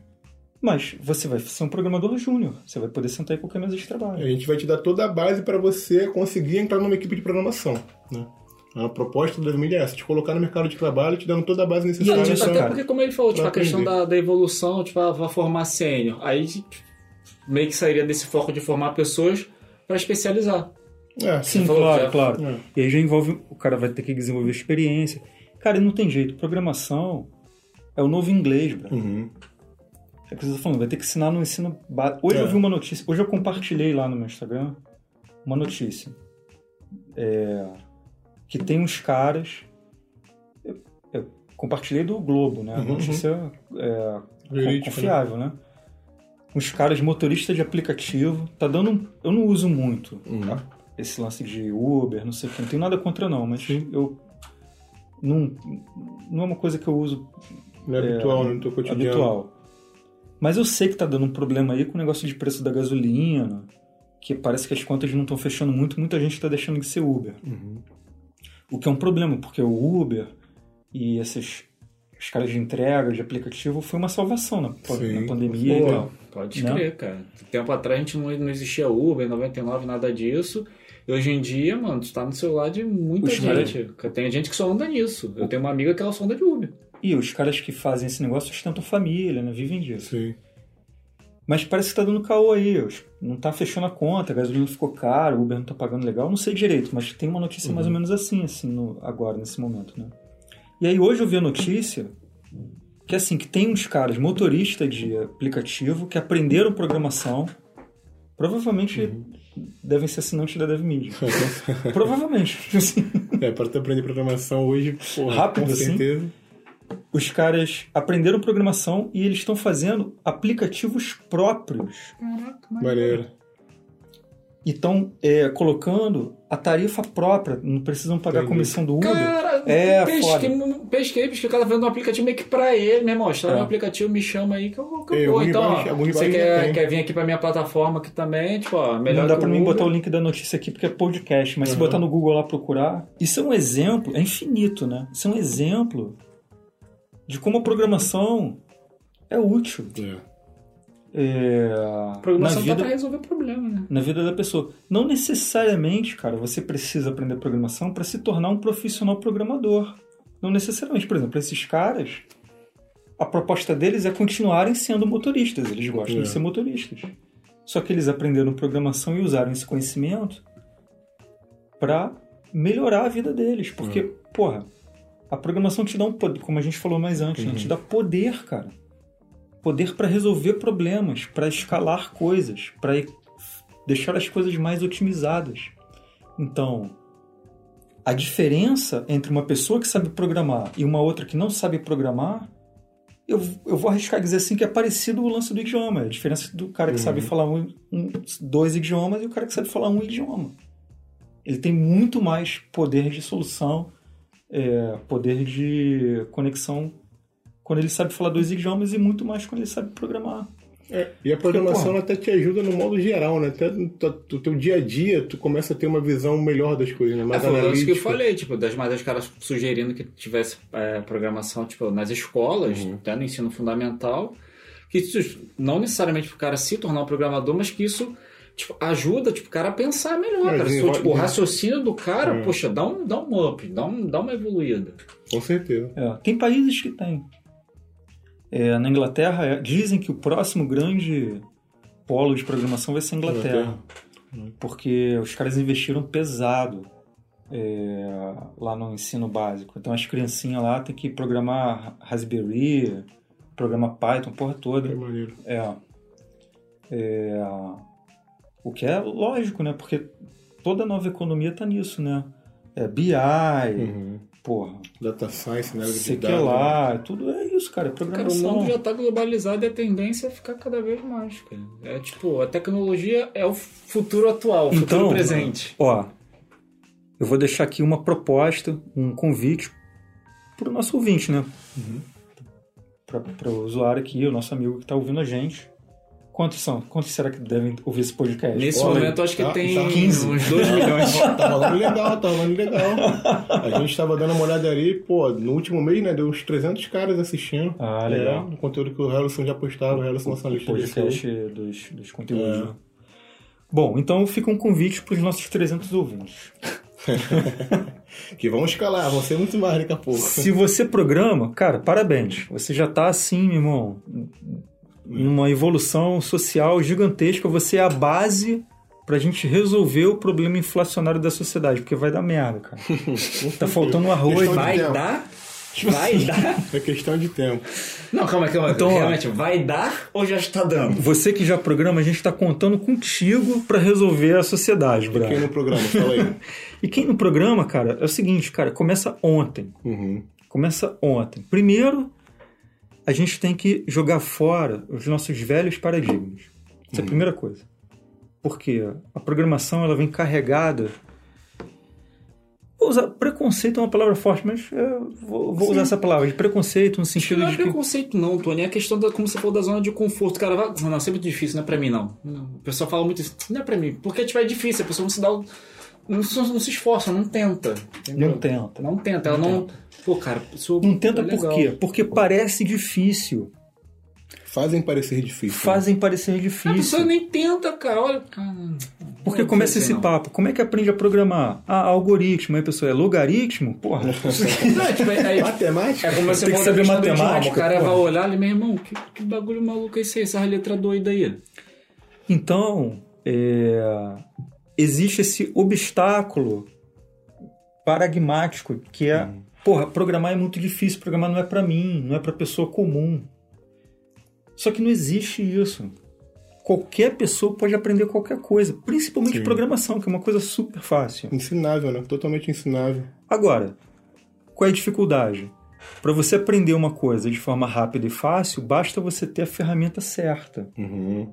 mas você vai ser um programador júnior. Você vai poder sentar em qualquer mesa de trabalho. A gente vai te dar toda a base para você conseguir entrar numa equipe de programação. Né? A proposta da mídia é essa, te colocar no mercado de trabalho, te dando toda a base E necessária. a gente- Até cara, porque, como ele falou, tipo, a questão da, da evolução, tipo, ah, vai formar sênior. Aí tipo, meio que sairia desse foco de formar pessoas para especializar. É, Sim, falou claro, que é- claro. É. E aí já envolve, o cara vai ter que desenvolver experiência. Cara, não tem jeito. Programação é o novo inglês, bro. Uhum. É o que você tá falando, vai ter que ensinar no ensino básico. Hoje É. eu vi uma notícia, hoje eu compartilhei lá no meu Instagram uma notícia. É, que tem uns caras. Eu, eu compartilhei do Globo, né? Uhum, Notícia é, Verídico, confiável, né? Uns caras motoristas de aplicativo. Tá dando. um- Eu não uso muito Uhum. tá? esse lance de Uber, não sei o que. Não tenho nada contra, não, mas eu. Não, não é uma coisa que eu uso Não é, habitual né, no teu cotidiano. habitual. Mas eu sei que tá dando um problema aí com o negócio de preço da gasolina, que parece que as contas não estão fechando muito, muita gente está deixando de ser Uber. Uhum. O que é um problema, porque o Uber e esses os caras de entrega, de aplicativo, foi uma salvação na, Sim. na pandemia. Pô, e tal. Pode Não. crer, cara. Tempo atrás a gente não, não existia Uber, 99, nada disso. E hoje em dia, mano, tu tá no celular de muita Os gente. Tem gente que só anda nisso. Eu tenho uma amiga que ela só anda de Uber. E os caras que fazem esse negócio sustentam família, né? Vivem disso. Sim. Mas parece que tá dando caô aí. Não tá fechando a conta, a gasolina ficou caro, o Uber não tá pagando legal. Não sei direito, mas tem uma notícia mais ou menos assim, assim, no- agora, nesse momento, né? E aí hoje eu vi a notícia que assim, que tem uns caras motoristas de aplicativo que aprenderam programação. Provavelmente devem ser assinantes da DevMedia. Provavelmente. assim. É, para tu aprender programação hoje, porra, Rápido, com assim? Os caras aprenderam programação e eles estão fazendo aplicativos próprios. Maneiro. E estão é, colocando a tarifa própria, não precisam pagar a Entendi. comissão do Uber. Cara, É, pesquei, pesquei, pesquei, o cara tá vendo um aplicativo meio que pra ele, irmão. Instala É. um aplicativo, me chama aí que eu, que eu vou. Então, ó, você quer, quer vir aqui pra minha plataforma aqui também, tipo, ó, melhor não dá pra mim Uber. botar o link da notícia aqui porque é podcast, mas se Uhum. botar no Google lá procurar, isso é um exemplo, é infinito, né? Isso é um exemplo de como a programação é útil É. é, A programação na tá vida, pra resolver problema, né? na vida da pessoa. Não necessariamente, cara, você precisa aprender programação para se tornar um profissional programador. Não necessariamente. Por exemplo, esses caras, a proposta deles é continuarem sendo motoristas. Eles gostam É. de ser motoristas. Só que eles aprenderam programação e usaram esse conhecimento para melhorar a vida deles. Porque, É. porra, a programação te dá um poder, como a gente falou mais antes, né? Uhum. te dá poder, cara. Poder para resolver problemas, para escalar coisas, para deixar as coisas mais otimizadas. Então, a diferença entre uma pessoa que sabe programar e uma outra que não sabe programar, eu, eu vou arriscar dizer assim que é parecido o lance do idioma. A diferença do cara que Uhum. sabe falar um, um- dois idiomas e o cara que sabe falar um idioma. Ele tem muito mais poder de solução, é, poder de conexão quando ele sabe falar dois idiomas e muito mais quando ele sabe programar. É, e a programação porra, ela até te ajuda no modo geral, né? Até no teu- dia a dia, tu começa a ter uma visão melhor das coisas, né? É, Mais foi o lance que eu analítica. falei, tipo, das mais das caras sugerindo que tivesse é, programação, tipo, nas escolas, Uhum. até no ensino fundamental, que isso não necessariamente pro cara se tornar um programador, mas que isso tipo, ajuda tipo, o cara a pensar melhor, É, cara. Tipo, o raciocínio do cara, É. poxa, dá um, dá um up, dá, um, dá uma evoluída. Com certeza. É, tem países que tem. É, na Inglaterra, é, dizem que o próximo grande polo de programação vai ser a Inglaterra. Porque os caras investiram pesado é, lá no ensino básico. Então as criancinhas lá têm que programar Raspberry, programar Python, porra toda. É maneiro. É. É, o que é lógico, né? Porque toda nova economia tá nisso, né? É BI, Uhum. porra, Data Science, né? sei que lá, tudo é isso, cara, é Cara, o mundo já tá globalizado e a tendência é ficar cada vez mais, cara. É tipo, a tecnologia é o futuro atual, o futuro Então, presente. Ó, eu vou deixar aqui uma proposta, um convite pro nosso ouvinte, né? Para o usuário aqui, o nosso amigo que está ouvindo a gente. Quantos são? Quantos será que devem ouvir esse podcast? Nesse Olha momento, acho que tá- tem tá 15. uns 2 milhões. Tá rolando legal, tá rolando legal. A gente tava dando uma olhada ali, pô, no último mês, né? Deu uns 300 caras assistindo. Ah, legal. É, o conteúdo que o Harrison já postava, o Harrison lançou na lista de podcast dos, dos conteúdos. É. né? Bom, então fica um convite para os nossos 300 ouvintes. Que vão escalar, vão ser muito mais daqui a pouco. Se você programa, cara, parabéns. Você já tá assim, meu irmão, numa evolução social gigantesca. Você é a base pra gente resolver o problema inflacionário da sociedade, porque vai dar merda, cara. tá faltando arroz. Vai tempo. dar? Vai dar? É questão de tempo. Não, calma, calma. Então, ó. Realmente, vai dar ou já está dando? Você que já programa, a gente tá contando contigo pra resolver a sociedade, Quem brother. no programa, fala aí. E quem no programa, cara, é o seguinte, cara, começa ontem. Uhum. Começa ontem. Primeiro, a gente tem que jogar fora os nossos velhos paradigmas. Essa é a primeira coisa. Porque a programação ela vem carregada. Vou usar preconceito é uma palavra forte, mas é, vou, vou usar essa palavra de preconceito no sentido Não é de que preconceito, não, Tony. É a questão da, como você falou, da zona de conforto. Cara, vai... não, é muito difícil, não é pra mim, não. Não, O pessoal fala muito isso. Não é pra mim. Porque tipo, é difícil, a pessoa não se dá o... Não, se- não se esforça, não tenta. entendeu? não tenta. Não tenta, ela não. Pô, cara, isso Não tenta é por legal. quê? Porque parece difícil. Fazem parecer difícil. né? Fazem parecer A pessoa difícil. nem tenta, cara. Olha. Porque Não começa esse não. papo. Como é que aprende a programar? Ah, algoritmo. Aí a pessoa é logaritmo? Porra. Não, tipo, é, é, Matemática? é como você Tem que saber matemática, O cara pô. vai olhar ali, meu irmão, que, que bagulho maluco é esse aí? Essa letra doida aí. Então, é, existe esse obstáculo paradigmático que é, porra, programar é muito difícil, programar não é pra mim, não é pra pessoa comum. Só que não existe isso. Qualquer pessoa pode aprender qualquer coisa, principalmente Sim. programação, que é uma coisa super fácil. Ensinável, né? Totalmente ensinável. Agora, qual é a dificuldade? Para você aprender uma coisa de forma rápida e fácil, basta você ter a ferramenta certa. Uhum.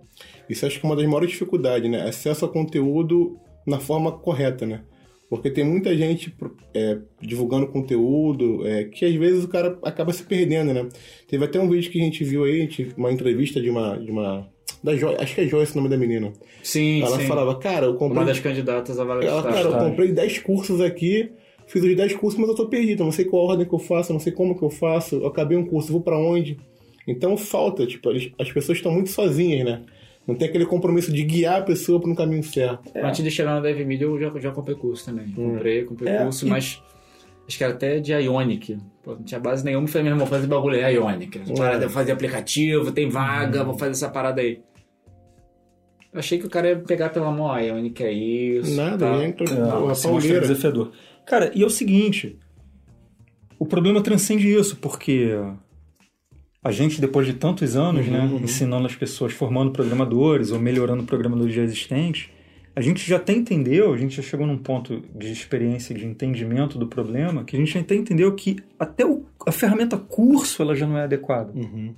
Isso acho que é uma das maiores dificuldades, né? Acesso a conteúdo na forma correta, né? Porque tem muita gente é, divulgando conteúdo é, que às vezes o cara acaba se perdendo, né? Teve até um vídeo que a gente viu aí, gente- uma entrevista de uma. De uma da jo acho que é Joyce o nome da menina. Sim, Ela sim. falava, cara, eu comprei. Uma das candidatas a vaga de Ela, cara, eu comprei 10 cursos aqui, fiz os 10 cursos, mas eu tô perdido. Eu não sei qual ordem que eu faço, eu não sei como que eu faço. Eu acabei um curso, vou pra onde? Então falta, tipo, eles- as pessoas estão muito sozinhas, né? Não tem aquele compromisso de guiar a pessoa para um caminho certo. Antes de chegar na DevMedia, eu já, já comprei curso também. Comprei, comprei É, curso, e- mas acho que era até de Ionic. Pô, não tinha base nenhuma. Falei, meu irmão, fazer bagulho é Ionic. Essa Parada, fazer aplicativo, tem vaga, vou fazer essa parada aí. Eu achei que o cara ia pegar pela mão, ah, Ionic é isso. Nada, tá. Então, É, mostra pauleira. desafiador. Cara, e é o seguinte: o problema transcende isso, porque a gente, depois de tantos anos, né, ensinando as pessoas, formando programadores ou melhorando programadores já existentes, a gente já até entendeu, a gente já chegou num ponto de experiência, de entendimento do problema, que a gente até entendeu que até o- a ferramenta curso ela já não é adequada. Uhum.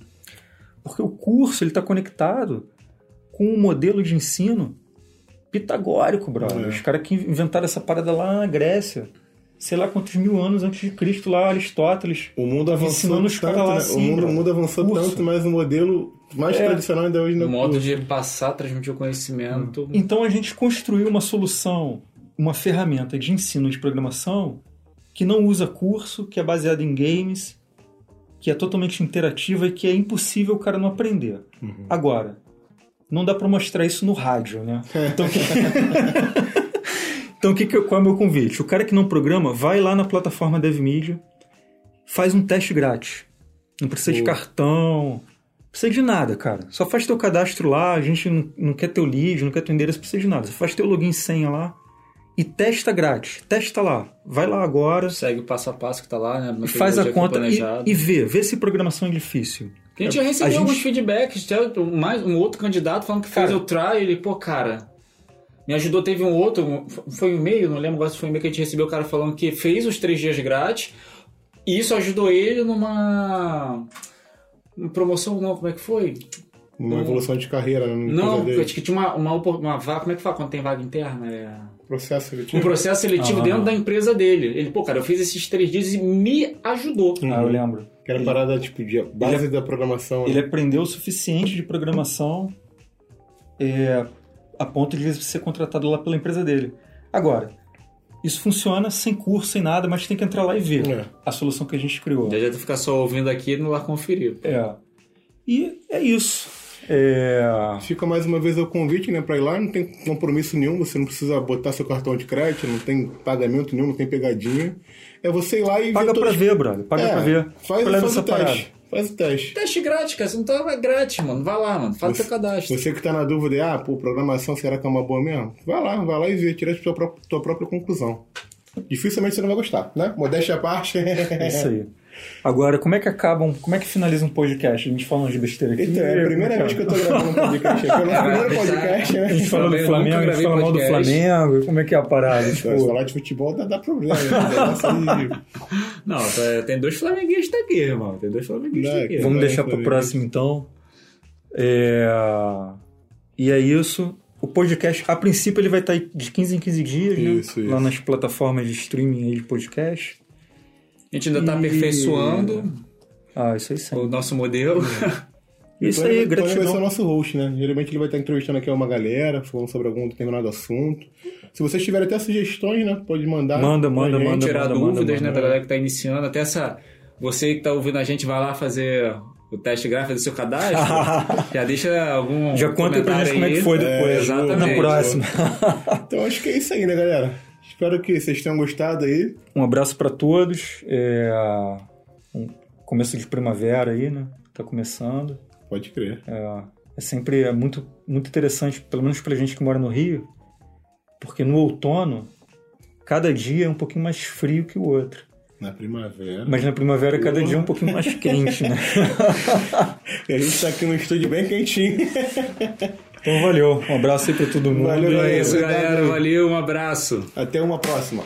Porque o curso ele está conectado com um modelo de ensino pitagórico, brother. É. Os caras que inventaram essa parada lá na Grécia. Sei lá quantos mil anos antes de Cristo lá, Aristóteles. O mundo avançou tanto, caras lá né? assim, o, mundo, o mundo avançou Curso. tanto, mas o modelo mais É. tradicional ainda hoje O não modo de passar, transmitir o conhecimento. Então a gente construiu uma solução, uma ferramenta de ensino de programação que não usa curso, que é baseada em games, que é totalmente interativa e que é impossível o cara não aprender. Agora, não dá pra mostrar isso no rádio, né? Então, que... então que que, qual é o meu convite? O cara que não programa, vai lá na plataforma DevMedia, faz um teste grátis. Não precisa de Boa. cartão, não precisa de nada, cara. Só faz teu cadastro lá, a gente não, não quer teu lead, não quer teu endereço, não precisa de nada. Você faz teu login e senha lá e testa grátis. Testa lá. Vai lá agora, Segue o passo a passo que tá lá, né? e faz a conta e, e vê. Vê se programação é difícil. A gente já recebeu gente- alguns feedbacks, mais um outro candidato falando que fez Cara. o trial, ele, pô, cara, me ajudou, teve um outro, um- foi um e-mail, não lembro agora se foi um e-mail que a gente recebeu, o cara falando que fez os três dias grátis, e isso ajudou ele numa uma promoção, não, como é que foi? Uma Não. evolução de carreira, né? Não, coisa dele. acho que tinha uma, uma, uma vaga, como é que fala quando tem vaga interna? É... processo Um seletivo. processo seletivo Ah. dentro da empresa dele. Ele, pô, cara, eu fiz esses três dias e me ajudou. Ah, eu lembro. Que era parada tipo de base da programação. Ele né? aprendeu o suficiente de programação é, a ponto de ser contratado lá pela empresa dele. Agora, isso funciona sem curso, sem nada, mas tem que entrar lá e ver É. a solução que a gente criou. Já adianta ficar só ouvindo aqui e não lá conferir. É. E é isso. É, Fica mais uma vez o convite, né, pra ir lá, não tem compromisso nenhum, você não precisa botar seu cartão de crédito, não tem pagamento nenhum, não tem pegadinha. É você ir lá e paga ver pra todos- ver, brother. Paga É, pra ver. Faz, faz o teste. parada? Faz o teste. Teste grátis, cara. Você não tá é grátis, mano. Vai lá, mano. Faz o seu cadastro. Você que tá na dúvida, de, ah, pô, programação, será que é uma boa mesmo? Vai lá, vai lá e vê, tira a tua, pró- tua própria conclusão. Dificilmente você não vai gostar, né? Modéstia à parte. É isso aí. Agora, como é que acabam, como é que finaliza um podcast? A gente falando de besteira aqui. Então, é a primeira vez que eu tô gravando um podcast. É É, primeiro podcast, A né? gente fala do Flamengo, a gente fala mal do. Flamengo. Como é que é a parada? Se Tipo, falar de futebol dá, dá problema. Né? Não, tá- tem dois flamenguistas aqui, irmão. Tem dois flamenguistas Não, aqui. Vamos deixar pro próximo então. É, E é isso. O podcast, a princípio, ele vai estar de 15 em 15 dias, né? Isso, isso. Lá nas plataformas de streaming aí de podcast. A gente ainda tá E- aperfeiçoando Ah, isso aí sim. o nosso modelo. Isso aí, o Tony vai ser o gratidão. nosso host, né? Geralmente ele vai estar entrevistando aqui uma galera, falando sobre algum determinado assunto. Se vocês tiverem até sugestões, né? Pode mandar. Manda, manda, gente. manda. tirar manda, dúvidas, manda, né, manda. da galera que tá iniciando. Até essa. Você que tá ouvindo a gente, vai lá fazer o teste gráfico do seu cadastro, já deixa algum Já conta pra gente comentário como é que aí. foi depois. É, exatamente. Na próxima. Então acho que é isso aí, né, galera? Espero que vocês tenham gostado aí. Um abraço para todos. É, um começo de primavera aí, né? Tá começando. Pode crer. É, é sempre é muito, muito interessante, pelo menos pra gente que mora no Rio, porque no outono, cada dia é um pouquinho mais frio que o outro. Na primavera. Mas na primavera, cada dia é um pouquinho mais quente, né? E a gente tá aqui no estúdio bem quentinho. Então valeu. Um abraço aí pra todo mundo. Valeu, é isso, galera. Valeu, um abraço. Até uma próxima.